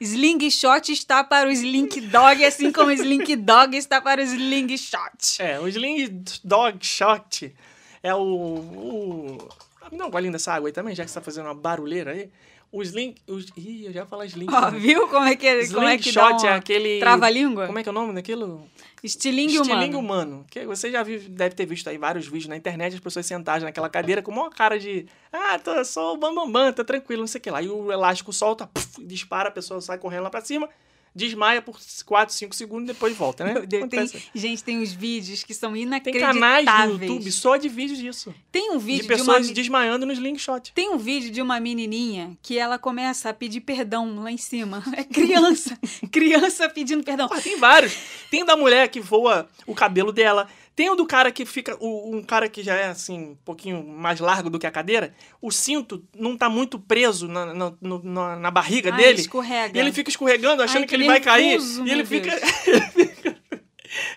Sling Shot está para o Slink Dog, assim como o Slink Dog está para o Sling Shot.
É, o Sling Dog Shot é o. o... Me dá um golinho dessa água aí também, já que você tá fazendo uma barulheira aí. O Sling. O... Ih, eu já ia falar Sling.
Ó,
né?
viu como é que, como é
Sling
que dá
Shot
uma
é aquele.
trava-língua?
Como é que é o nome daquilo?
Estilingue
Estilingue
humano.
humano. Que você já viu, deve ter visto aí vários vídeos na internet, as pessoas sentadas naquela cadeira com uma cara de. Ah, tô, sou o bambambam, bam, bam, tá tranquilo, não sei o que lá. E o elástico solta, puf, dispara, a pessoa sai correndo lá pra cima, desmaia por 4, 5 segundos e depois volta, né?
Deus, tem, gente, tem uns vídeos que são
Tem
inacreditáveis.
canais no YouTube só de vídeos disso.
Tem um
De
vídeo de, uma
pessoas
mi-
desmaiando no slingshot.
Tem um vídeo de uma menininha que ela começa a pedir perdão lá em cima. É criança, criança pedindo perdão.
Porra, tem vários. Tem da mulher que voa o cabelo dela. Tem o do cara que fica. o- um cara que já é assim, um pouquinho mais largo do que a cadeira. O cinto não tá muito preso na, na, na- na barriga
Ai,
dele.
escorrega.
E ele fica escorregando, achando
Ai,
que
que
ele vai cair. E ele fica. Ele fica-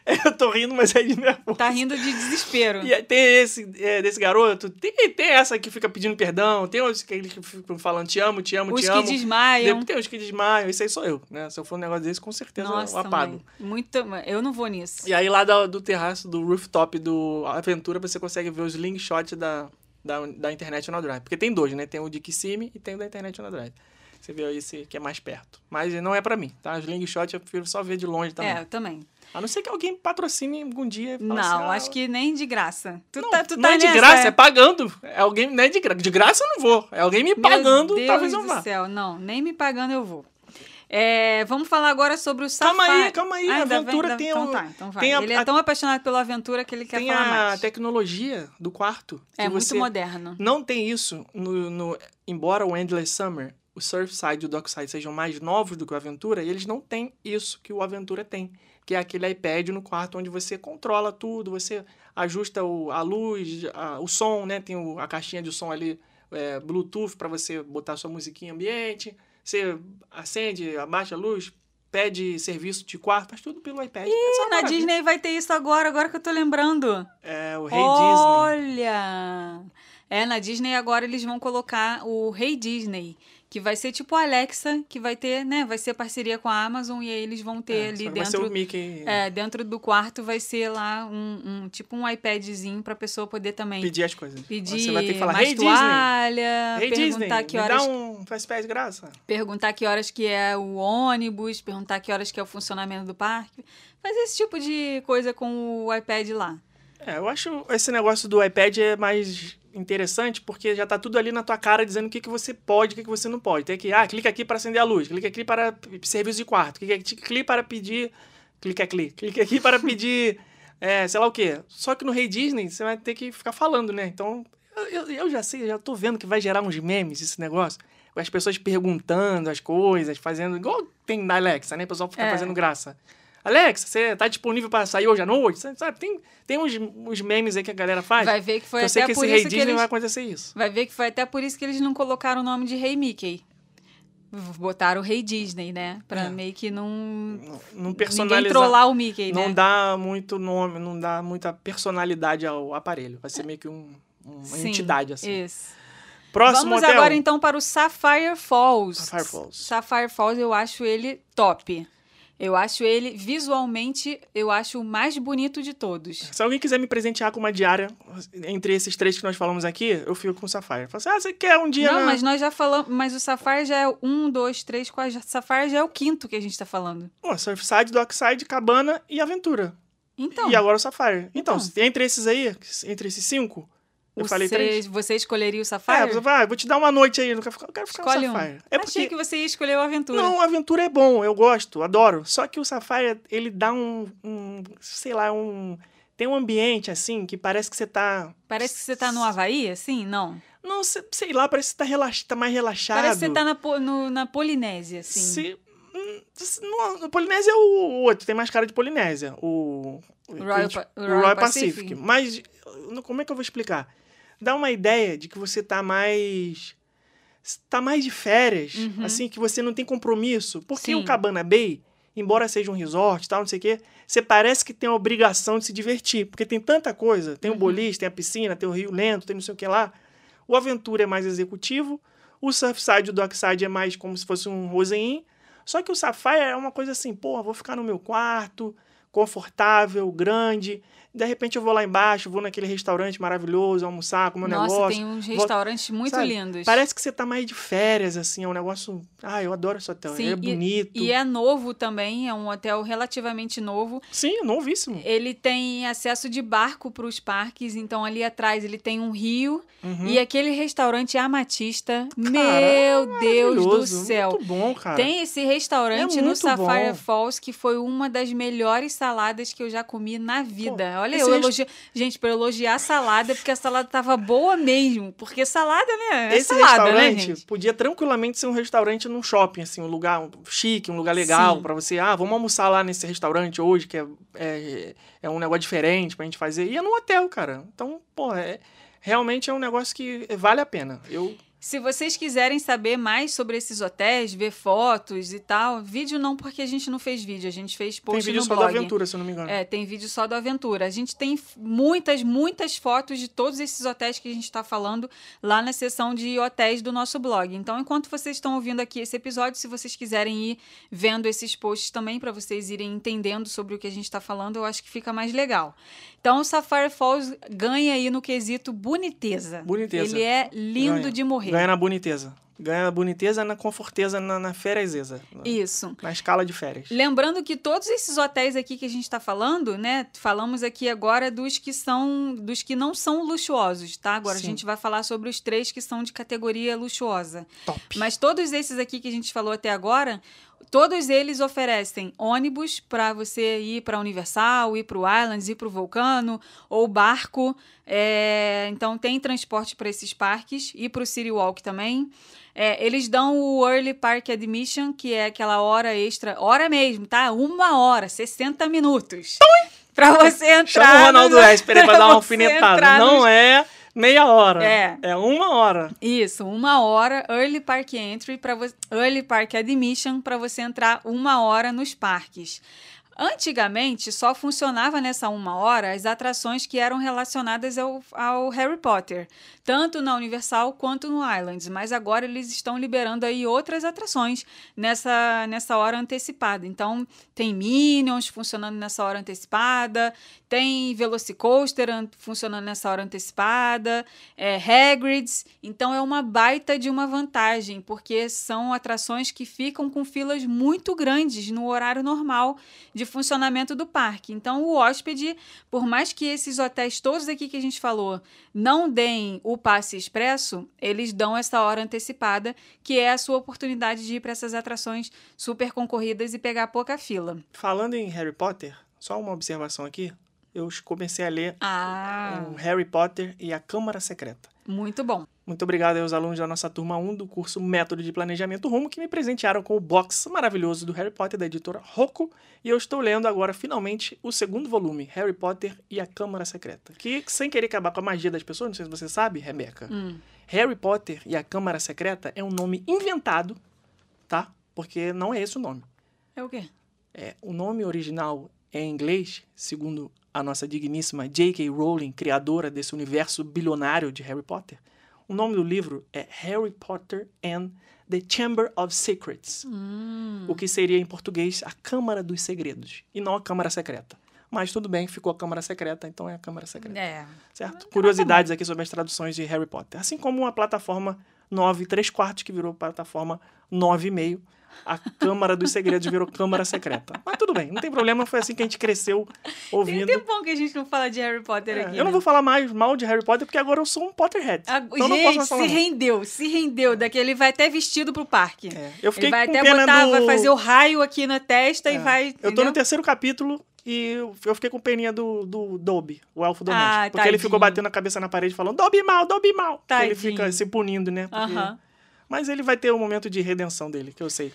Eu tô rindo, mas é de nervoso.
Tá rindo de desespero.
E aí tem esse é, desse garoto, tem, tem essa que fica pedindo perdão, tem os que que ficam falando te amo, te amo,
Os
te
que
amo.
desmaiam.
Tem os que desmaiam, isso aí sou eu, né? Se eu for um negócio desse, com certeza
Nossa,
eu apago.
mãe. Muito, eu não vou nisso.
E aí lá do, do terraço, do rooftop do Aventura, você consegue ver os slingshot da, da, da International Drive. Porque tem dois, né? Tem o de Kissimmee e tem o da International Drive. Você vê esse que é mais perto. Mas não é pra mim, tá? Os slingshot eu prefiro só ver de longe também.
É, eu também.
A não ser que alguém patrocine algum dia.
Não,
assim, ah,
acho que nem de graça. Tu
Não,
tá, tu
não
tá
é de
nessa,
graça, é pagando. É alguém, não é de graça. De graça eu não vou. É alguém me
Meu
pagando,
Deus
talvez eu
do
vá.
céu, não, nem me pagando eu vou. É, vamos falar agora sobre o Safari.
Calma aí, calma aí,
Ah,
a Aventura tem
Então
o-
tá, então vai.
tem a-
Ele é
a-
tão apaixonado pela aventura que ele quer
Tem
falar
a
mais.
tecnologia do quarto.
É muito moderno.
Não tem isso no, no- Embora o Endless Summer, o Surfside e o Dockside sejam mais novos do que o Aventura, eles não têm isso que o Aventura tem. Que é aquele iPad no quarto onde você controla tudo, você ajusta o- a luz, a- o som, né? Tem o- a caixinha de som ali, é, Bluetooth, para você botar sua musiquinha ambiente. Você acende, abaixa a luz, pede serviço de quarto, faz tudo pelo iPad. Essa
Ih, na
maravilha.
Disney vai ter isso agora, agora que eu tô lembrando.
É o Rei Disney.
Olha! É, na Disney agora eles vão colocar o Rei Disney, que vai ser tipo a Alexa, que vai ter, né? Vai ser parceria com a Amazon e aí eles vão ter
É,
ali
que vai ser
dentro.
o Mickey
É, dentro do quarto vai ser lá um, um- tipo um iPadzinho pra pessoa poder também
pedir as coisas.
pedir
Você vai ter que falar,
mais
Hey
toalha,
Hey
perguntar
Disney,
que
me
horas
dá um faz pé de graça.
perguntar que horas que é o ônibus, perguntar que horas que é o funcionamento do parque. Fazer esse tipo de coisa com o iPad lá.
É, eu acho esse negócio do iPad é mais interessante porque já tá tudo ali na tua cara dizendo o que, que você pode e o que, que você não pode. Tem que, ah, clica aqui para acender a luz, clica aqui para serviço de quarto, clica aqui, clica para pedir, clica aqui, clica aqui para pedir, é, sei lá o quê. Só que no Rei Disney você vai ter que ficar falando, né? Então, eu, eu- já sei, já tô vendo que vai gerar uns memes esse negócio. Com as pessoas perguntando as coisas, fazendo. Igual tem na Alexa, né? O pessoal fica
É.
fazendo graça. Alexa, você tá disponível para sair hoje à noite? Sabe? Tem, tem uns, uns memes aí que a galera faz.
Vai ver que foi
eu sei
até
que
por
esse Rei
isso que
Disney
eles
vai acontecer isso.
Vai ver que foi até por isso que eles não colocaram o nome de Rei Mickey. Botaram o Rei Disney, né? Pra
É.
meio que não.
Não, não
Ninguém
personalizar.
trollar o Mickey,
não
né?
dá muito nome, não dá muita personalidade ao aparelho. Vai ser meio que um, uma
Sim,
entidade assim.
Isso.
Próximo
Vamos
hotel.
agora então para o Sapphire Falls.
Sapphire Falls.
Sapphire Falls eu acho ele top. Eu acho ele, visualmente, eu acho o mais bonito de todos.
Se alguém quiser me presentear com uma diária entre esses três que nós falamos aqui, eu fico com o Sapphire. Fala assim, ah, você quer um dia...
Não,
na-
mas nós já falamos. Mas o Sapphire já é o um, dois, três, quatro. Sapphire já é o quinto que a gente tá falando.
Pô, Surfside, Dockside, Cabana e Aventura.
Então,
E agora o Sapphire. Então,
Então.
entre esses aí, entre esses cinco, eu falei
você,
três.
você escolheria o
É,
Sapphire?
você vai, vou te dar uma noite aí, eu não quero ficar, eu quero ficar
Escolhe
no
um.
Sapphire. É porque
Achei que você ia escolher o Aventura.
Não, a aventura é bom, eu gosto, adoro. Só que o Sapphire, ele dá um, um, sei lá, um... Tem um ambiente, assim, que parece que você tá...
Parece que você tá no Havaí, assim? Não.
Não, sei, lá, parece que você tá, relax, tá mais relaxado.
Parece que você tá na, po- no- na Polinésia, assim.
Se, hum, no Polinésia é o outro, tem mais cara de Polinésia. O, o,
Royal
o
Royal Pacific.
Pacific. Mas, como é que eu vou explicar? Dá uma ideia de que você tá mais... Tá mais de férias,
Uhum.
assim, que você não tem compromisso. Porque
Sim.
o Cabana Bay, embora seja um resort tal, não sei o quê, você parece que tem a obrigação de se divertir. Porque tem tanta coisa.
Uhum.
Tem o boliche, tem a piscina, tem o rio lento, tem não sei o que lá. O Aventura é mais executivo. O Surfside e o Dockside é mais como se fosse um Rosein. Só que o Sapphire é uma coisa assim, pô, vou ficar no meu quarto, confortável, grande. De repente eu vou lá embaixo, vou naquele restaurante maravilhoso, almoçar com o meu
Nossa,
negócio.
tem uns
vou-
restaurantes muito
sabe?
lindos.
Parece que você tá mais de férias, assim, é um negócio. Ah, eu adoro esse hotel.
Sim,
é
e-
bonito.
E é novo também, é um hotel relativamente novo.
Sim, novíssimo.
Ele tem acesso de barco para os parques, então ali atrás ele tem um rio
Uhum.
e aquele restaurante Amatista.
Cara,
meu Deus do
Maravilhoso,
céu.
Muito bom, cara.
Tem esse restaurante
É
no Sapphire
bom.
Falls que foi uma das melhores saladas que eu já comi na vida. Olha,
esse
eu
rest-
elogio. Gente, para elogiar a salada, porque a salada tava boa mesmo. Porque salada, né? É
Esse
salada, né,
restaurante
gente?
podia tranquilamente ser um restaurante num shopping, assim, um lugar chique, um lugar legal pra você. Ah, vamos almoçar lá nesse restaurante hoje, que é, é, é um negócio diferente pra gente fazer. E é no hotel, cara. Então, pô, é, realmente é um negócio que vale a pena. Eu
Se vocês quiserem saber mais sobre esses hotéis, ver fotos e tal, vídeo não, porque a gente não fez vídeo, a gente fez post
tem vídeo só
blog.
da aventura, se eu não me engano.
É, tem vídeo só do Aventura. A gente tem muitas, muitas fotos de todos esses hotéis que a gente está falando lá na seção de hotéis do nosso blog. Então, enquanto vocês estão ouvindo aqui esse episódio, se vocês quiserem ir vendo esses posts também, para vocês irem entendendo sobre o que a gente está falando, eu acho que fica mais legal. Então, o Sapphire Falls ganha aí no quesito boniteza.
Boniteza.
Ele é lindo
Ganha.
de morrer.
Ganha na boniteza. Ganha na boniteza, na conforteza, na, na fériaseza. Na,
Isso.
na escala de férias.
Lembrando que todos esses hotéis aqui que a gente está falando, né? Falamos aqui agora dos que são, dos que não são luxuosos, tá? Agora
Sim.
a gente vai falar sobre os três que são de categoria luxuosa.
Top.
Mas todos esses aqui que a gente falou até agora, todos eles oferecem ônibus para você ir para Universal, ir para o Islands, ir para o Vulcano, ou barco. É, então tem transporte para esses parques e para o City Walk também. É, eles dão o Early Park Admission, que é aquela hora extra, hora mesmo, tá? Uma hora, 60 minutos. Para você entrar.
Chama o Ronaldo Esper pra dar uma alfinetada. Não é meia hora.
É.
É uma hora.
Isso, uma hora Early Park Entry para você, Early Park Admission para você entrar uma hora nos parques. Antigamente, só funcionava nessa uma hora as atrações que eram relacionadas ao, ao Harry Potter, tanto na Universal quanto no Islands, mas agora eles estão liberando aí outras atrações nessa, nessa hora antecipada. Então, tem Minions funcionando nessa hora antecipada, tem Velocicoaster an- funcionando nessa hora antecipada, é, Hagrid's. Então, é uma baita de uma vantagem, porque são atrações que ficam com filas muito grandes no horário normal de funcionamento do parque. Então, o hóspede, por mais que esses hotéis todos aqui que a gente falou não deem o passe expresso, eles dão essa hora antecipada, que é a sua oportunidade de ir para essas atrações super concorridas e pegar pouca fila.
Falando em Harry Potter, só uma observação aqui. Eu comecei a ler
Ah,
o Harry Potter e a Câmara Secreta.
muito bom.
Muito obrigado aos alunos da nossa turma 1 do curso Método de Planejamento Rumo que me presentearam com o box maravilhoso do Harry Potter da editora Rocco. E eu estou lendo agora, finalmente, o segundo volume, Harry Potter e a Câmara Secreta. Que, sem querer acabar com a magia das pessoas, não sei se você sabe, Rebeca,
Hum.
Harry Potter e a Câmara Secreta é um nome inventado, tá? Porque não é esse o nome.
É o quê?
É, o nome original é em inglês, segundo a nossa digníssima J.K. Rowling, criadora desse universo bilionário de Harry Potter. O nome do livro é Harry Potter and The Chamber of Secrets.
Hum.
O que seria em português a Câmara dos Segredos. E não a Câmara Secreta. Mas tudo bem, ficou a Câmara Secreta, então é a Câmara Secreta.
É.
Certo? Curiosidades aqui sobre as traduções de Harry Potter. Assim como a plataforma 9 3 quartos, que virou plataforma 9,5. A Câmara dos Segredos virou Câmara Secreta. Mas tudo bem, não tem problema, foi assim que a gente cresceu
Tem
ouvindo.
tempão que a gente não fala de Harry Potter
É,
aqui.
eu não
né?
vou falar mais mal de Harry Potter, porque agora eu sou um Potterhead.
A-
então não posso
gente, se rendeu, se rendeu. Daqui ele vai até vestido pro parque.
É, eu fiquei
ele vai
com
até botar,
do-
vai fazer o raio aqui na testa e
É.
vai.
Eu tô
entendeu?
no terceiro capítulo e eu fiquei com peninha do, do Dobby, o elfo doméstico.
Ah,
porque ele
tadinho.
ficou batendo a cabeça na parede falando Dobby mal, Dobby mal. Ele fica se punindo, né? Porque-
Aham.
Mas ele vai ter o momento de redenção dele, que eu sei.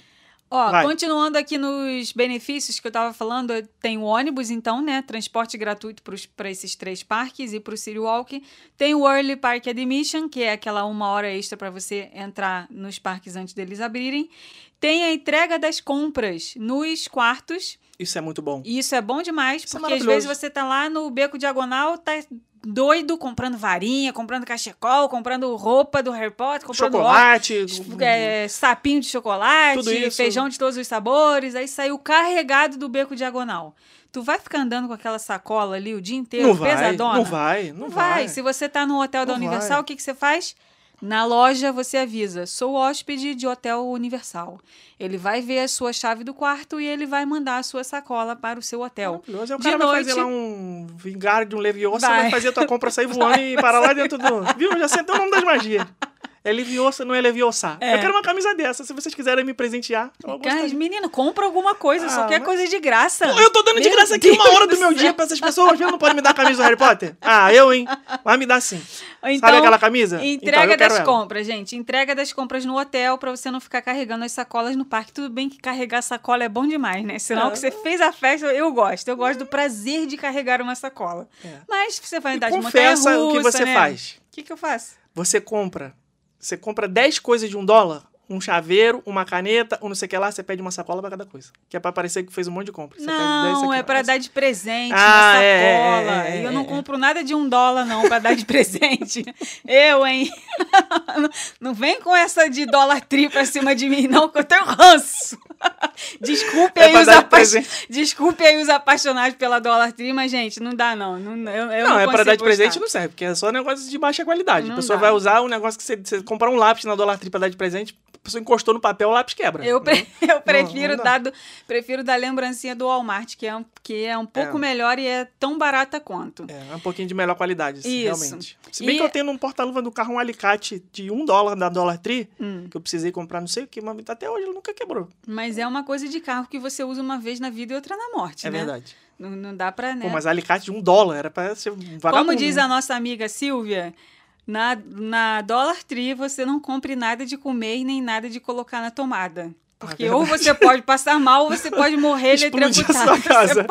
Ó,
Vai.
continuando aqui nos benefícios que eu tava falando, tem o ônibus, então, né? Transporte gratuito para esses três parques e pro City Walk. Tem o Early Park Admission, que é aquela uma hora extra para você entrar nos parques antes deles abrirem. Tem a entrega das compras nos quartos.
Isso é muito bom.
E isso é bom demais,
Isso é
porque às
maravilhoso.
vezes você tá lá no beco diagonal, tá doido comprando varinha, comprando cachecol, comprando roupa do Harry Potter, comprando
Chocolate.
óculos, é, sapinho de chocolate, feijão de todos os sabores, aí saiu carregado do beco diagonal. Tu vai ficar andando com aquela sacola ali o dia inteiro,
Não vai,
pesadona?
não vai, não
Não
vai.
vai. Se você tá no hotel da
Não
Universal,
vai.
o que, que você faz? Na loja você avisa, sou hóspede de hotel Universal. Ele vai ver a sua chave do quarto e ele vai mandar a sua sacola para o seu hotel.
Maravilhoso. Aí o
De
cara vai
noite-
fazer lá um vingar de um leviosa,
Vai.
vai. fazer a tua compra sair voando e parar lá dentro do... Viu? Já até o nome das magias. É leviosa, não é leviosa.
É.
Eu quero uma camisa dessa. Se vocês quiserem me presentear, eu gostaria.
menino, compra alguma coisa, só
Ah,
quer
mas-
coisa de graça.
Pô, Eu tô dando de
Meu
graça aqui
Deus
uma hora do meu
céu.
dia pra essas pessoas. Viu? Não pode me dar a camisa do Harry Potter? Ah, eu, hein? Vai me dar sim.
Então,
Sabe aquela camisa? Então,
Entrega
quero
das
ela.
compras, gente. Entrega das compras no hotel pra você não ficar carregando as sacolas no parque. Tudo bem que carregar sacola é bom demais, né? Sinal
É.
que você fez a festa, eu gosto. Eu gosto do prazer de carregar uma sacola.
É.
Mas você vai
E
andar de montanha
confessa o que você
né?
faz.
O que, que eu faço?
Você compra. Você compra 10 coisas de um dólar. Um chaveiro, uma caneta, um não sei o que lá, você pede uma sacola pra cada coisa. Que é pra parecer que fez um monte de compra. Você pede 10
Não, é
ó.
pra dar de presente
Ah,
uma
é, é,
sacola.
é, é,
E eu não
é.
compro nada de um dólar, não, pra dar de presente. Eu, hein? Não- Não vem com essa de dólar tri pra cima de mim, não, que eu tenho ranço. Desculpe,
É
aí os apa-. Desculpe aí os apaixonados pela dólar tri, mas, gente, não dá, não. não eu, eu
Não,
não
é pra dar de presente
gostar.
não serve, porque é só negócio de baixa qualidade.
Não
a pessoa
dá.
vai usar um negócio que você, você comprar um lápis na Dollar Tree pra dar de presente, pessoa encostou no papel, o lápis quebra.
Eu, pre- eu prefiro
não
dar
dá.
do- prefiro dar lembrancinha do Walmart, que é um, que é um pouco
É.
melhor e é tão barata quanto.
É, um pouquinho de melhor qualidade, assim, realmente. Se bem
E-
que eu tenho num porta-luva do carro um alicate de um dólar da Dollar Tree,
Hum.
que eu precisei comprar não sei o que, mas até hoje ele nunca quebrou.
Mas é uma coisa de carro que você usa uma vez na vida e outra na morte,
É
né?
verdade.
Não, não dá pra, né?
Pô, mas alicate de um dólar, era pra ser um vagabundo.
Como diz
né?
a nossa amiga Silvia, na, na Dollar Tree você não compre nada de comer e nem nada de colocar na tomada. Porque
Ah,
ou você pode passar mal ou você pode morrer eletrocutado. Você,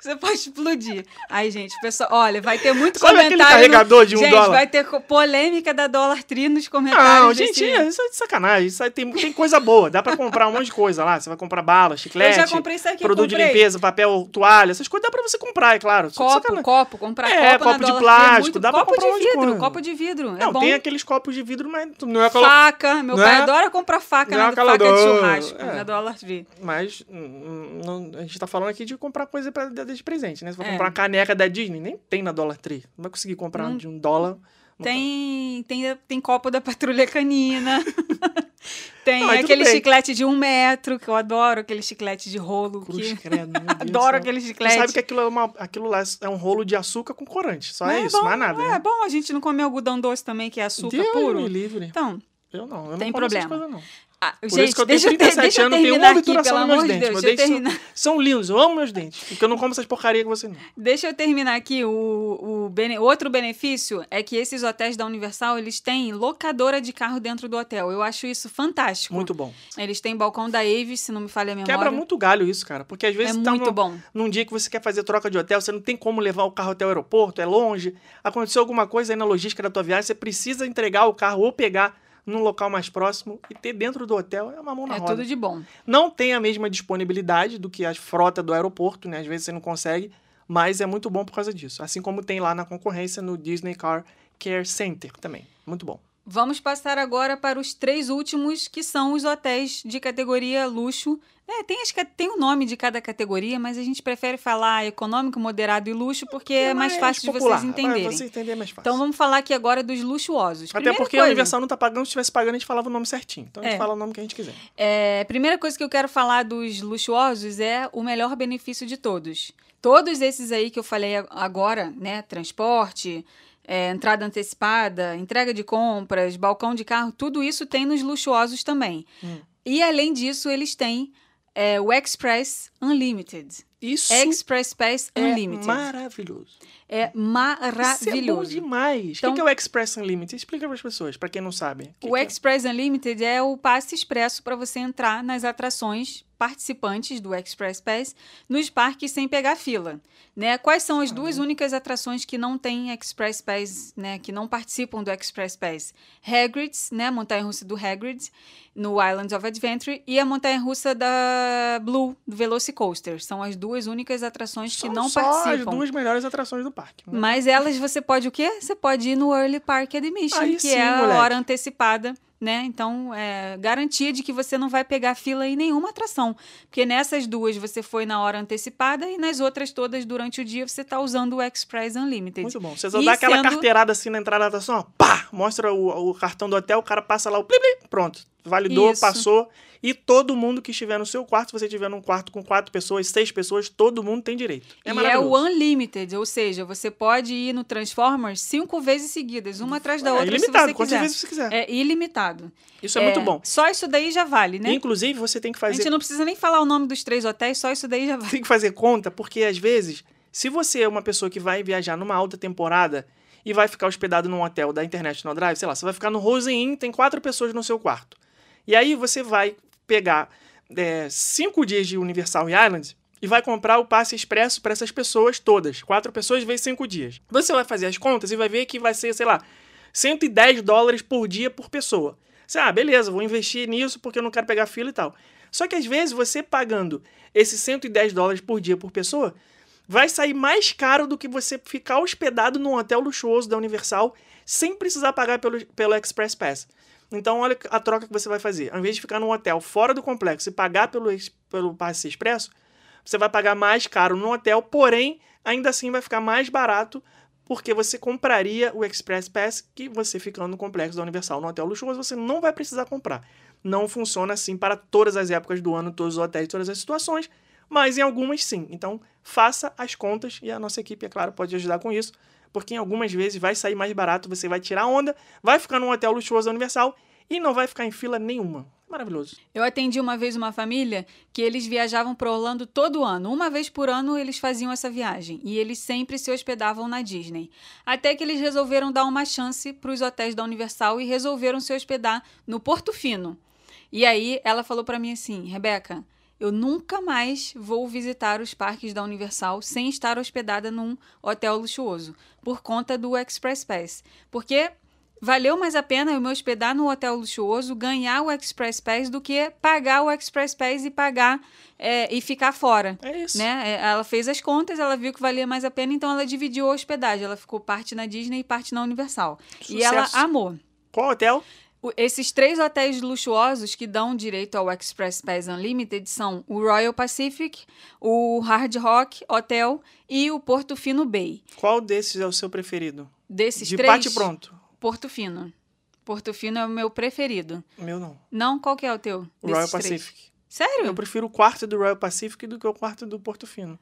você pode explodir. Aí, gente, pessoal, olha, vai ter muito
Sabe aquele
comentário. no-
carregador de um
gente,
dólar?
vai ter polêmica da Dollar Tree nos comentários.
Não,
desse-
gente, é, isso é de sacanagem. Isso aí tem, tem coisa boa. Dá pra comprar um monte de coisa lá. Você vai comprar bala, chiclete,
Eu já comprei isso aqui,
produto de limpeza, papel, toalha. Essas coisas dá pra você comprar, é claro.
Copo, copo, comprar
É,
copo,
de
é
plástico,
muito-
dá pra
copo
comprar um
de
monte de
vidro,
coisa.
copo de vidro. é
Não,
bom.
tem aqueles copos de vidro, mas não é colocar.
Faca, meu pai
é-
adora comprar faca
não é
na faca de churrasco
é.
na Dollar Tree.
Mas hum, não- a gente tá falando aqui de comprar coisa pra dar de presente, né? Se for
É.
comprar uma caneca da Disney, nem tem na Dollar Tree. Não vai conseguir comprar
Não-
de um dólar.
Tem, tem, tem copo da patrulha canina. tem
Não,
aquele chiclete de um metro, que eu adoro, aquele chiclete de rolo.
Cruz,
que...
credo, do
Adoro aquele
Você
chiclete.
sabe que aquilo, é uma, aquilo lá é um rolo de açúcar com corante. Só é, isso,
bom,
mais nada.
É
né?
bom a gente não comer algodão doce também, que é açúcar
Deus
puro.
me livre.
Então,
Eu não, eu
Tem
não essas
problema.
coisas, não.
Ah,
Por
gente,
isso que eu tenho
deixa, eu ter-
37
deixa eu
anos, tenho
terminar
uma
aqui,
obturação
pelo
nos meus dentes.
Deus.
Meus dentes são, são lindos, eu amo meus dentes. Porque eu não como essas porcarias que você não.
Deixa eu terminar aqui. O, o bene- outro benefício é que esses hotéis da Universal, eles têm locadora de carro dentro do hotel. Eu acho isso fantástico.
Muito bom.
Eles têm balcão da Avis, se não me falha a memória.
Quebra muito galho isso, cara. Porque às vezes
É
tá
muito
num-
bom.
num dia que você quer fazer troca de hotel, você não tem como levar o carro até o aeroporto, é longe. Aconteceu alguma coisa aí na logística da tua viagem, você precisa entregar o carro ou pegar num local mais próximo e ter dentro do hotel é uma mão na
É
roda.
tudo de bom.
Não tem a mesma disponibilidade do que a frota do aeroporto, né? Às vezes você não consegue, mas é muito bom por causa disso. Assim como tem lá na concorrência no Disney Car Care Center também. Muito bom.
Vamos passar agora para os três últimos, que são os hotéis de categoria luxo. É, tem, as, tem o nome de cada categoria, mas a gente prefere falar econômico, moderado e luxo porque é mais fácil de vocês
Vai,
entenderem.
Você entender é mais fácil.
Então vamos falar aqui agora dos luxuosos.
Até
Primeira
porque a
coisa-
Universal não tá pagando, se estivesse pagando, a gente falava o nome certinho. Então a gente
É.
fala o nome que a gente quiser.
É, primeira coisa que eu quero falar dos luxuosos é o melhor benefício de todos. Todos esses aí que eu falei a- agora, né? Transporte, é, entrada antecipada, entrega de compras, balcão de carro, tudo isso tem nos luxuosos também.
Hum.
E além disso, eles têm é, o Express Unlimited.
Isso
Express Pass
é
Unlimited.
maravilhoso.
É
Isso é bom
maravilhoso.
demais.
Então-
o que é o Express Unlimited? Explica para as pessoas, para quem não sabe.
O
que é?
Express Unlimited é o passe expresso para você entrar nas atrações participantes do Express Pass nos parques sem pegar fila. Né? Quais são as duas únicas atrações que não têm Express Pass, né? que não participam do Express Pass? Hagrid's, né? a montanha-russa do Hagrid, no Islands of Adventure, e a montanha-russa da Blue, do Velocicoaster. São as duas únicas atrações que
São
não
só
participam.
as duas melhores atrações do parque. Né?
Mas elas você pode o quê? Você pode ir no Early Park Admission,
Aí
que
sim,
é a
moleque.
hora antecipada, né? Então, é garantia de que você não vai pegar fila em nenhuma atração. Porque nessas duas você foi na hora antecipada e nas outras todas durante o dia você está usando o Express Unlimited.
Muito bom. Você só
E
dá aquela
sendo-
carteirada assim na entrada da atração, ó, pá, mostra o, o cartão do hotel, o cara passa lá, o plim, plim, pronto. Validou,
Isso.
passou. E todo mundo que estiver no seu quarto, se você estiver num quarto com quatro pessoas, seis pessoas, todo mundo tem direito. É
e é o Unlimited, ou seja, você pode ir no Transformers cinco vezes seguidas, uma atrás da
É
outra,
ilimitado,
se você
quantas
quiser.
vezes você quiser.
É ilimitado.
Isso é, muito bom.
Só isso daí já vale, né?
Inclusive, você tem que
A
fazer
gente não precisa nem falar o nome dos três hotéis, só isso daí já vale.
tem que fazer conta, porque às vezes, se você é uma pessoa que vai viajar numa alta temporada e vai ficar hospedado num hotel da International Drive, sei lá, você vai ficar no Rosen Inn, tem quatro pessoas no seu quarto. E aí você vai pegar é, cinco dias de Universal Island e vai comprar o passe expresso para essas pessoas todas. Quatro pessoas vezes cinco dias. Você vai fazer as contas e vai ver que vai ser, sei lá, 110 dólares por dia por pessoa. Você, ah, beleza, vou investir nisso porque eu não quero pegar fila e tal. Só que às vezes você pagando esses 110 dólares por dia por pessoa, vai sair mais caro do que você ficar hospedado num hotel luxuoso da Universal sem precisar pagar pelo, pelo Express Pass. Então, olha a troca que você vai fazer. Ao invés de ficar num hotel fora do complexo e pagar pelo, pelo passe expresso, você vai pagar mais caro no hotel, porém, ainda assim vai ficar mais barato porque você compraria o Express Pass que você ficando no complexo da Universal no hotel luxuoso, você não vai precisar comprar. Não funciona assim para todas as épocas do ano, todos os hotéis, todas as situações, mas em algumas sim. Então, faça as contas e a nossa equipe, é claro, pode ajudar com isso, porque em algumas vezes vai sair mais barato, você vai tirar onda, vai ficar num hotel luxuoso da Universal e não vai ficar em fila nenhuma. Maravilhoso.
Eu atendi uma vez uma família que eles viajavam para Orlando todo ano. Uma vez por ano eles faziam essa viagem e eles sempre se hospedavam na Disney. Até que eles resolveram dar uma chance para os hotéis da Universal e resolveram se hospedar no Porto Fino. E aí ela falou para mim assim, Rebeca, eu nunca mais vou visitar os parques da Universal sem estar hospedada num hotel luxuoso por conta do Express Pass, porque valeu mais a pena eu me hospedar no hotel luxuoso, ganhar o Express Pass do que pagar o Express Pass e pagar é, e ficar fora.
É isso.
Né? É, Ela fez as contas, ela viu que valia mais a pena, então ela dividiu a hospedagem. Ela ficou parte na Disney e parte na Universal. E ela
Sucesso.
amou.
Qual hotel?
Esses três hotéis luxuosos que dão direito ao Express Pass Unlimited são o Royal Pacific, o Hard Rock Hotel e o Porto Fino Bay.
Qual desses é o seu preferido?
Desses
De
três,
bate pronto.
Porto Fino. Porto Fino é o meu preferido.
Meu não.
Não, qual que é o teu?
O Royal
três?
Pacific.
Sério?
Eu prefiro o quarto do Royal Pacific do que o quarto do Porto Fino.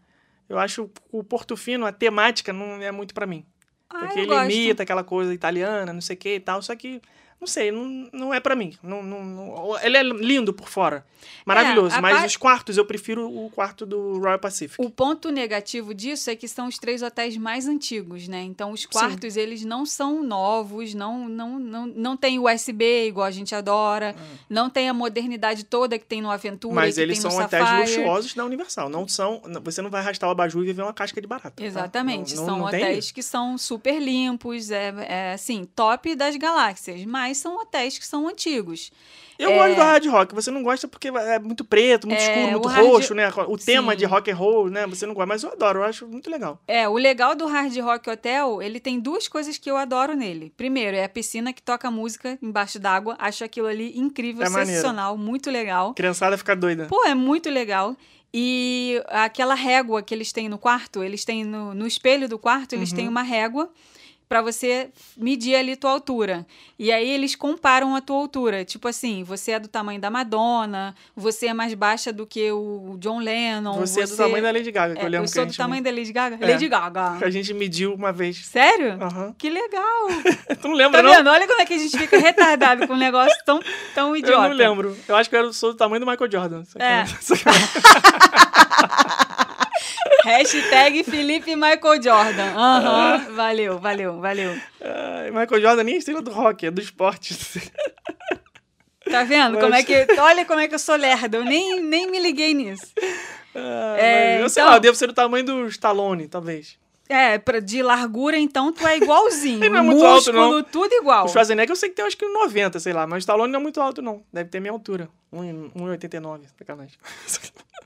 Eu acho o Porto Fino, a temática não é muito pra mim.
Ah,
Porque ele
gosto.
imita aquela coisa italiana, não sei o que e tal. Só que, não sei, não, não é pra mim. Não, não, não- ele é lindo por fora. Maravilhoso.
É,
mas os quartos, eu prefiro o quarto do Royal Pacific.
O ponto negativo disso é que são os três hotéis mais antigos, né? Então os quartos eles não são novos, não não não, não tem USB igual a gente adora, não tem a modernidade toda que tem no Aventura,
Hum. Mas eles
tem
são hotéis
Sapphire.
luxuosos da Universal. Não são. Você não vai arrastar o abajur e viver uma casca de barata. tá?
Exatamente,
Não- não-
são hotéis que são super limpos, é, é assim, top das galáxias, mas mas são hotéis que são antigos.
Eu
É.
gosto do hard rock, você não gosta porque é muito preto, muito
É,
escuro, muito
hard-
roxo, né? O tema
Sim.
de rock and roll, né? Você não gosta, mas eu adoro, eu acho muito legal.
É, o legal do Hard Rock Hotel, ele tem duas coisas que eu adoro nele. Primeiro, é a piscina que toca música embaixo d'água. Acho aquilo ali incrível,
É maneiro.
sensacional, muito legal.
Criançada fica doida.
Pô, é muito legal. E aquela régua que eles têm no quarto, eles têm no, no espelho do quarto, eles
Uhum.
têm uma régua pra você medir ali tua altura. E aí eles comparam a tua altura. Tipo assim, você é do tamanho da Madonna, você é mais baixa do que o John Lennon.
Você, é do tamanho da Lady Gaga, que
É,
eu lembro
eu sou do tamanho da Lady Gaga?
É.
Lady Gaga.
que a gente mediu uma vez.
Sério?
Aham.
Que legal.
tu não lembra,
Tá
não?
vendo? Olha como é que a gente fica retardado com um negócio tão, tão
Eu
idiota.
não lembro. Eu acho que eu sou do tamanho do Michael Jordan.
É. Hashtag Felipe Michael Jordan. Aham. Valeu, valeu, valeu.
Michael Jordan nem é estrela do rock, é do esporte.
Tá vendo?
Mas-
Como é que. Olha como é que eu sou lerda. Eu nem, nem me liguei nisso.
Ah,
É,
eu sei
então-
lá, eu devo ser do tamanho do Stallone, talvez.
É, pra, de largura, então, tu é igualzinho.
Ele não é muito alto,
Músculo,
não.
tudo igual.
O Schwarzenegger eu sei que tem acho que 90, sei lá, mas o Stallone não é muito alto, não. Deve ter minha altura. 1,89, sacanagem.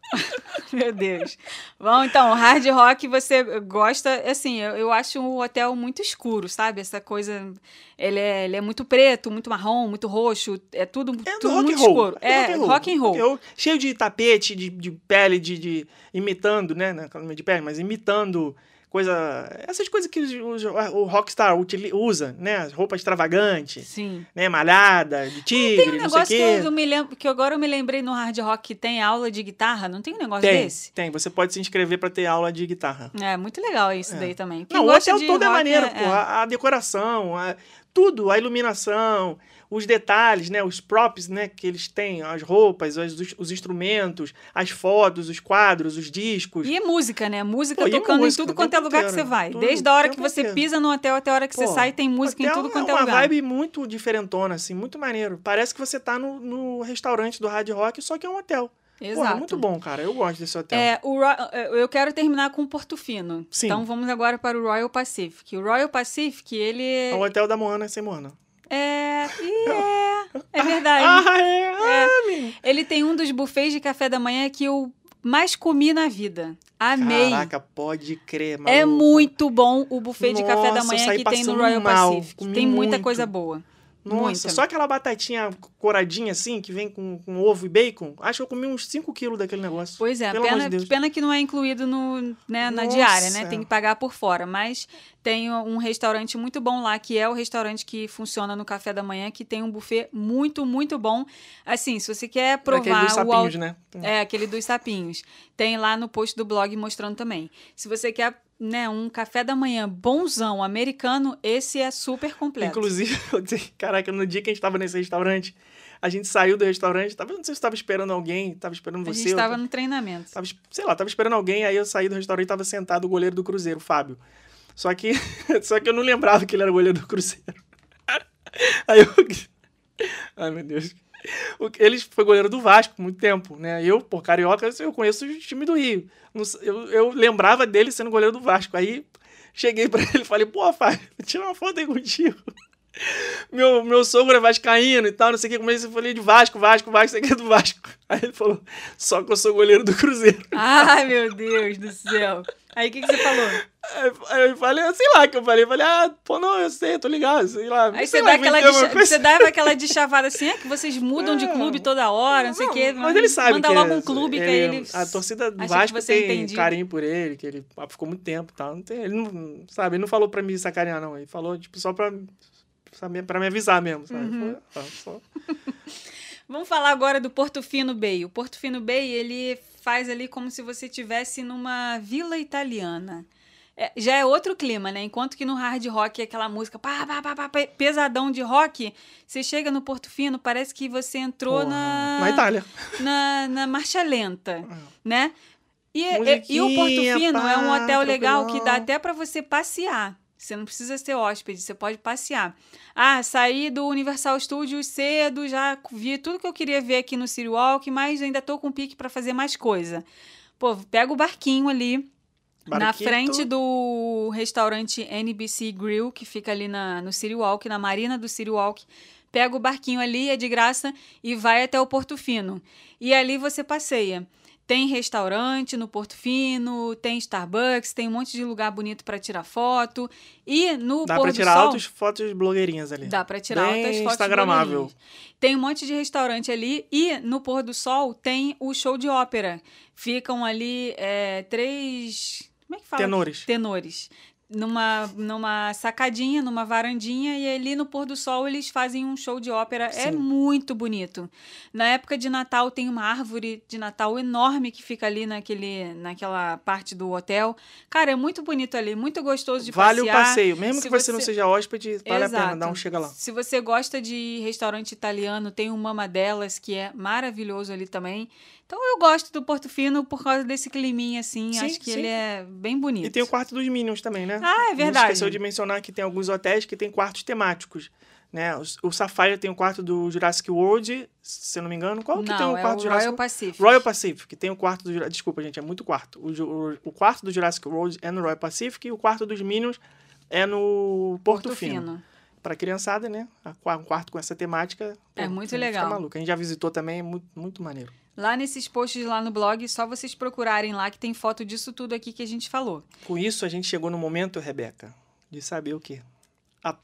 Meu Deus. Bom, então, hard rock você gosta, assim, eu, eu acho o hotel muito escuro, sabe? Essa coisa, ele é, ele é muito preto, muito marrom, muito roxo, é tudo,
É do
tudo muito
roll.
escuro. É, rock and roll.
Cheio de tapete, de, de pele, de, de- imitando, né? Não é de pele, mas imitando coisa. Essas coisas que os- o rockstar usa, né? Roupa extravagante,
Sim.
né? Malhada, de tigre,
Tem um
não sei o
negócio que
quê.
eu, me lembro, que agora eu me lembrei no hard rock que tem aula de guitarra, não tem um negócio
Tem,
desse?
tem. Você pode se inscrever pra ter aula de guitarra.
É, muito legal isso daí também. Quem
Não, o hotel
de
todo é maneiro,
é-
pô. A, a decoração, a- tudo, a iluminação, os detalhes, né? Os props, né? Que eles têm, as roupas, os, os instrumentos, as fotos, os quadros, os discos.
E música, né? Música
Pô, e
tocando
música,
em tudo quanto é lugar que
inteiro,
você vai. Desde a hora que você
inteiro.
pisa no hotel até a hora que você
Pô,
sai, tem música em tudo quanto
é
é
uma
lugar.
vibe muito diferentona, assim, muito maneiro. Parece que você tá no, no restaurante do Hard Rock, só que é um hotel. Pô, é
Exato.
muito bom, cara. Eu gosto desse hotel.
É, o eu quero terminar com o Porto Fino.
Sim.
Então vamos agora para o Royal Pacific. O Royal Pacific, ele
É o hotel da Moana sem Moana.
é. e é, é verdade.
Ah, é? Ah, menino.
Ele tem um dos buffets de café da manhã que eu mais comi na vida. Amei.
Caraca, pode crer, maluco.
É muito bom o buffet de café da
Nossa,
manhã que tem no Royal
mal,
Pacific. Tem muita
muito.
coisa boa.
Nossa,
muita.
só aquela batatinha coradinha assim, que vem com, com ovo e bacon. Acho que eu comi uns 5 quilos daquele negócio.
Pois é,
Pelo amor
pena,
de Deus.
pena que não é incluído no, né, na diária, né? Tem que pagar por fora. Mas tem um restaurante muito bom lá, que é o restaurante que funciona no café da manhã, que tem um buffet muito, muito bom. Assim, se você quer provar
Aquele dos
o
sapinhos,
al-
né?
É, aquele dos sapinhos. Tem lá no post do blog mostrando também. Se você quer né, um café da manhã bonzão americano, esse é super completo.
Inclusive, caraca, no dia que a gente tava nesse restaurante, a gente saiu do restaurante, tava, não sei se tava esperando alguém, tava esperando
a
você.
gente
eu
estava no treinamento.
tava, sei lá, tava esperando alguém, aí eu saí do restaurante e tava sentado o goleiro do Cruzeiro, o Fábio. Só que, só que eu não lembrava que ele era o goleiro do Cruzeiro. Aí eu. Ai, meu Deus. O- Ele foi goleiro do Vasco muito tempo, né? Eu, por carioca, eu conheço o time do Rio. Não Eu, eu lembrava dele sendo goleiro do Vasco. Aí cheguei pra ele e falei, pô, Fábio, tira uma foto aí contigo. Meu, meu sogro é vascaíno e tal, não sei o que. Comecei a falar de Vasco, Vasco, Vasco, sei que é do Vasco. Aí ele falou, só que eu sou goleiro do Cruzeiro.
Ai, meu Deus do céu. Aí o que, que você falou?
Aí eu falei, sei lá que eu falei. Falei, ah, pô, não, eu sei, tô ligado, sei lá.
Aí
sei
você,
lá,
dá aquela
coisa.
você dava aquela de chavada assim, é que vocês mudam de
É.
clube toda hora, não sei o
Não,
quê.
Mas ele sabe
Manda
que
logo
é-
um clube que aí ele.
A torcida do Vasco
que você é
tem
entendido.
carinho por ele, que ele ficou muito tempo e tal. Não tem, ele não, sabe, ele não falou pra me sacanear, não. Ele falou, tipo, só pra, pra me avisar mesmo, sabe?
Uhum.
Foi, só-
Vamos falar agora do Porto Fino Bay. O Porto Fino Bay, ele faz ali como se você estivesse numa vila italiana. É, já é outro clima, né? Enquanto que no hard rock é aquela música pá, pá, pá, pá, pe- pesadão de rock, você chega no Porto Fino, parece que você entrou na,
Na Itália.
na, na marcha lenta, né? E, e- e o Porto Fino é um
pá,
hotel legal que dá até para você passear. Você não precisa ser hóspede, você pode passear. Ah, saí do Universal Studios cedo, já vi tudo que eu queria ver aqui no City Walk, mas ainda tô com pique para fazer mais coisa. Pô, pega o barquinho ali, na
Barquito.
frente do restaurante NBC Grill, que fica ali na, no City Walk, na marina do City Walk. pega o barquinho ali, é de graça, e vai até o Porto Fino. E ali você passeia. Tem restaurante no Porto Fino, tem Starbucks, tem um monte de lugar bonito para tirar foto. E no
Dá
pôr
pra
do
tirar
sol,
altas fotos blogueirinhas ali.
Dá pra tirar
Bem
altas fotos
instagramável.
Tem um monte de restaurante ali e no pôr do sol tem o show de ópera. Ficam ali é, três. Como é que fala?
Tenores.
Tenores. Numa, numa sacadinha, numa varandinha, e ali no pôr do sol eles fazem um show de ópera. É
Sim.
muito bonito. Na época de Natal tem uma árvore de Natal enorme que fica ali naquele, naquela parte do hotel. Cara, é muito bonito ali, muito gostoso de
Vale o
passear.
passeio. Mesmo
Se
que você, não seja hóspede, vale a pena
Exato.
dar um chega lá.
Se você gosta de restaurante italiano, tem o Mama Delas, que é maravilhoso ali também. Então eu gosto do Porto Fino por causa desse climinha, assim.
Sim,
Acho que
sim.
ele é bem bonito.
E tem o quarto dos Minions também, né?
Ah, é verdade.
esqueceu de mencionar que tem alguns hotéis que tem quartos temáticos. Né? O, o Sapphire tem o quarto do Jurassic World, se eu não me engano. Qual que
Não,
tem o
é
quarto
o
do Jurassic
Royal Pacific.
Royal Pacific, que tem o quarto do Jurassic... Desculpa, gente, é muito quarto. O, o, o quarto do Jurassic World é no Royal Pacific e o quarto dos Minions é no Porto,
Porto
Fino.
Fino.
Pra criançada, né? Um quarto com essa temática.
É muito
fica
legal.
maluco. A gente já visitou também, é muito, muito maneiro.
Lá nesses posts lá no blog, só vocês procurarem lá que tem foto disso tudo aqui que a gente falou.
Com isso, a gente chegou no momento, Rebeca, de saber o quê? A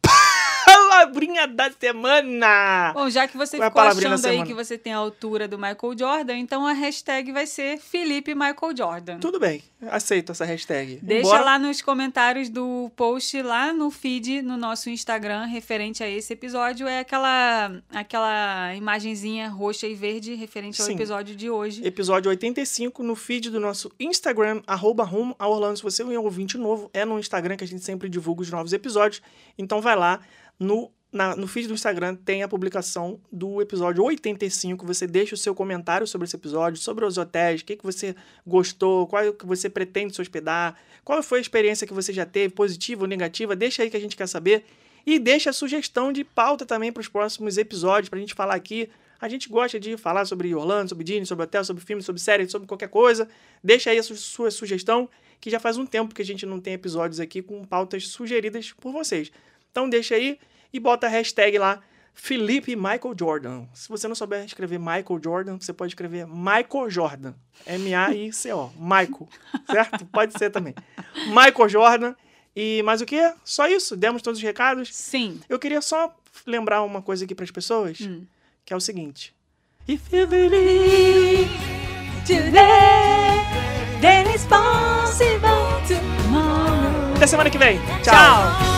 palavrinha da semana!
Bom, já que você
Qual é
ficou achando aí que você tem a altura do Michael Jordan, então a hashtag vai ser Felipe Michael Jordan.
Tudo bem, aceito essa hashtag.
Deixa
Embora-
lá nos comentários do post, lá no feed, no nosso Instagram, referente a esse episódio. É aquela, aquela imagenzinha roxa e verde referente ao
Sim.
episódio de hoje.
Episódio 85 no feed do nosso Instagram, arroba rumo a Orlando. Se você é um ouvinte novo, é no Instagram que a gente sempre divulga os novos episódios. Então vai lá no, na- no feed do Instagram, tem a publicação do episódio 85. Você deixa o seu comentário sobre esse episódio, sobre os hotéis, o que, que você gostou, qual é que você pretende se hospedar, qual foi a experiência que você já teve, positiva ou negativa. Deixa aí que a gente quer saber. E deixa a sugestão de pauta também para os próximos episódios, para a gente falar aqui. A gente gosta de falar sobre Orlando, sobre Disney, sobre hotel, sobre filme, sobre série, sobre qualquer coisa. Deixa aí a su- sua sugestão, que já faz um tempo que a gente não tem episódios aqui com pautas sugeridas por vocês. Então deixa aí e bota a hashtag lá, Felipe Michael Jordan. Se você não souber escrever Michael Jordan, você pode escrever Michael Jordan. M-A-I-C-O. Michael. Certo? Pode ser também. Michael Jordan. E mais o que? Só isso? Demos todos os recados?
Sim.
Eu queria só lembrar uma coisa aqui para as pessoas,
Hum.
que é o seguinte. If you believe
Today, then it's possible tomorrow.
Até semana que vem.
Tchau.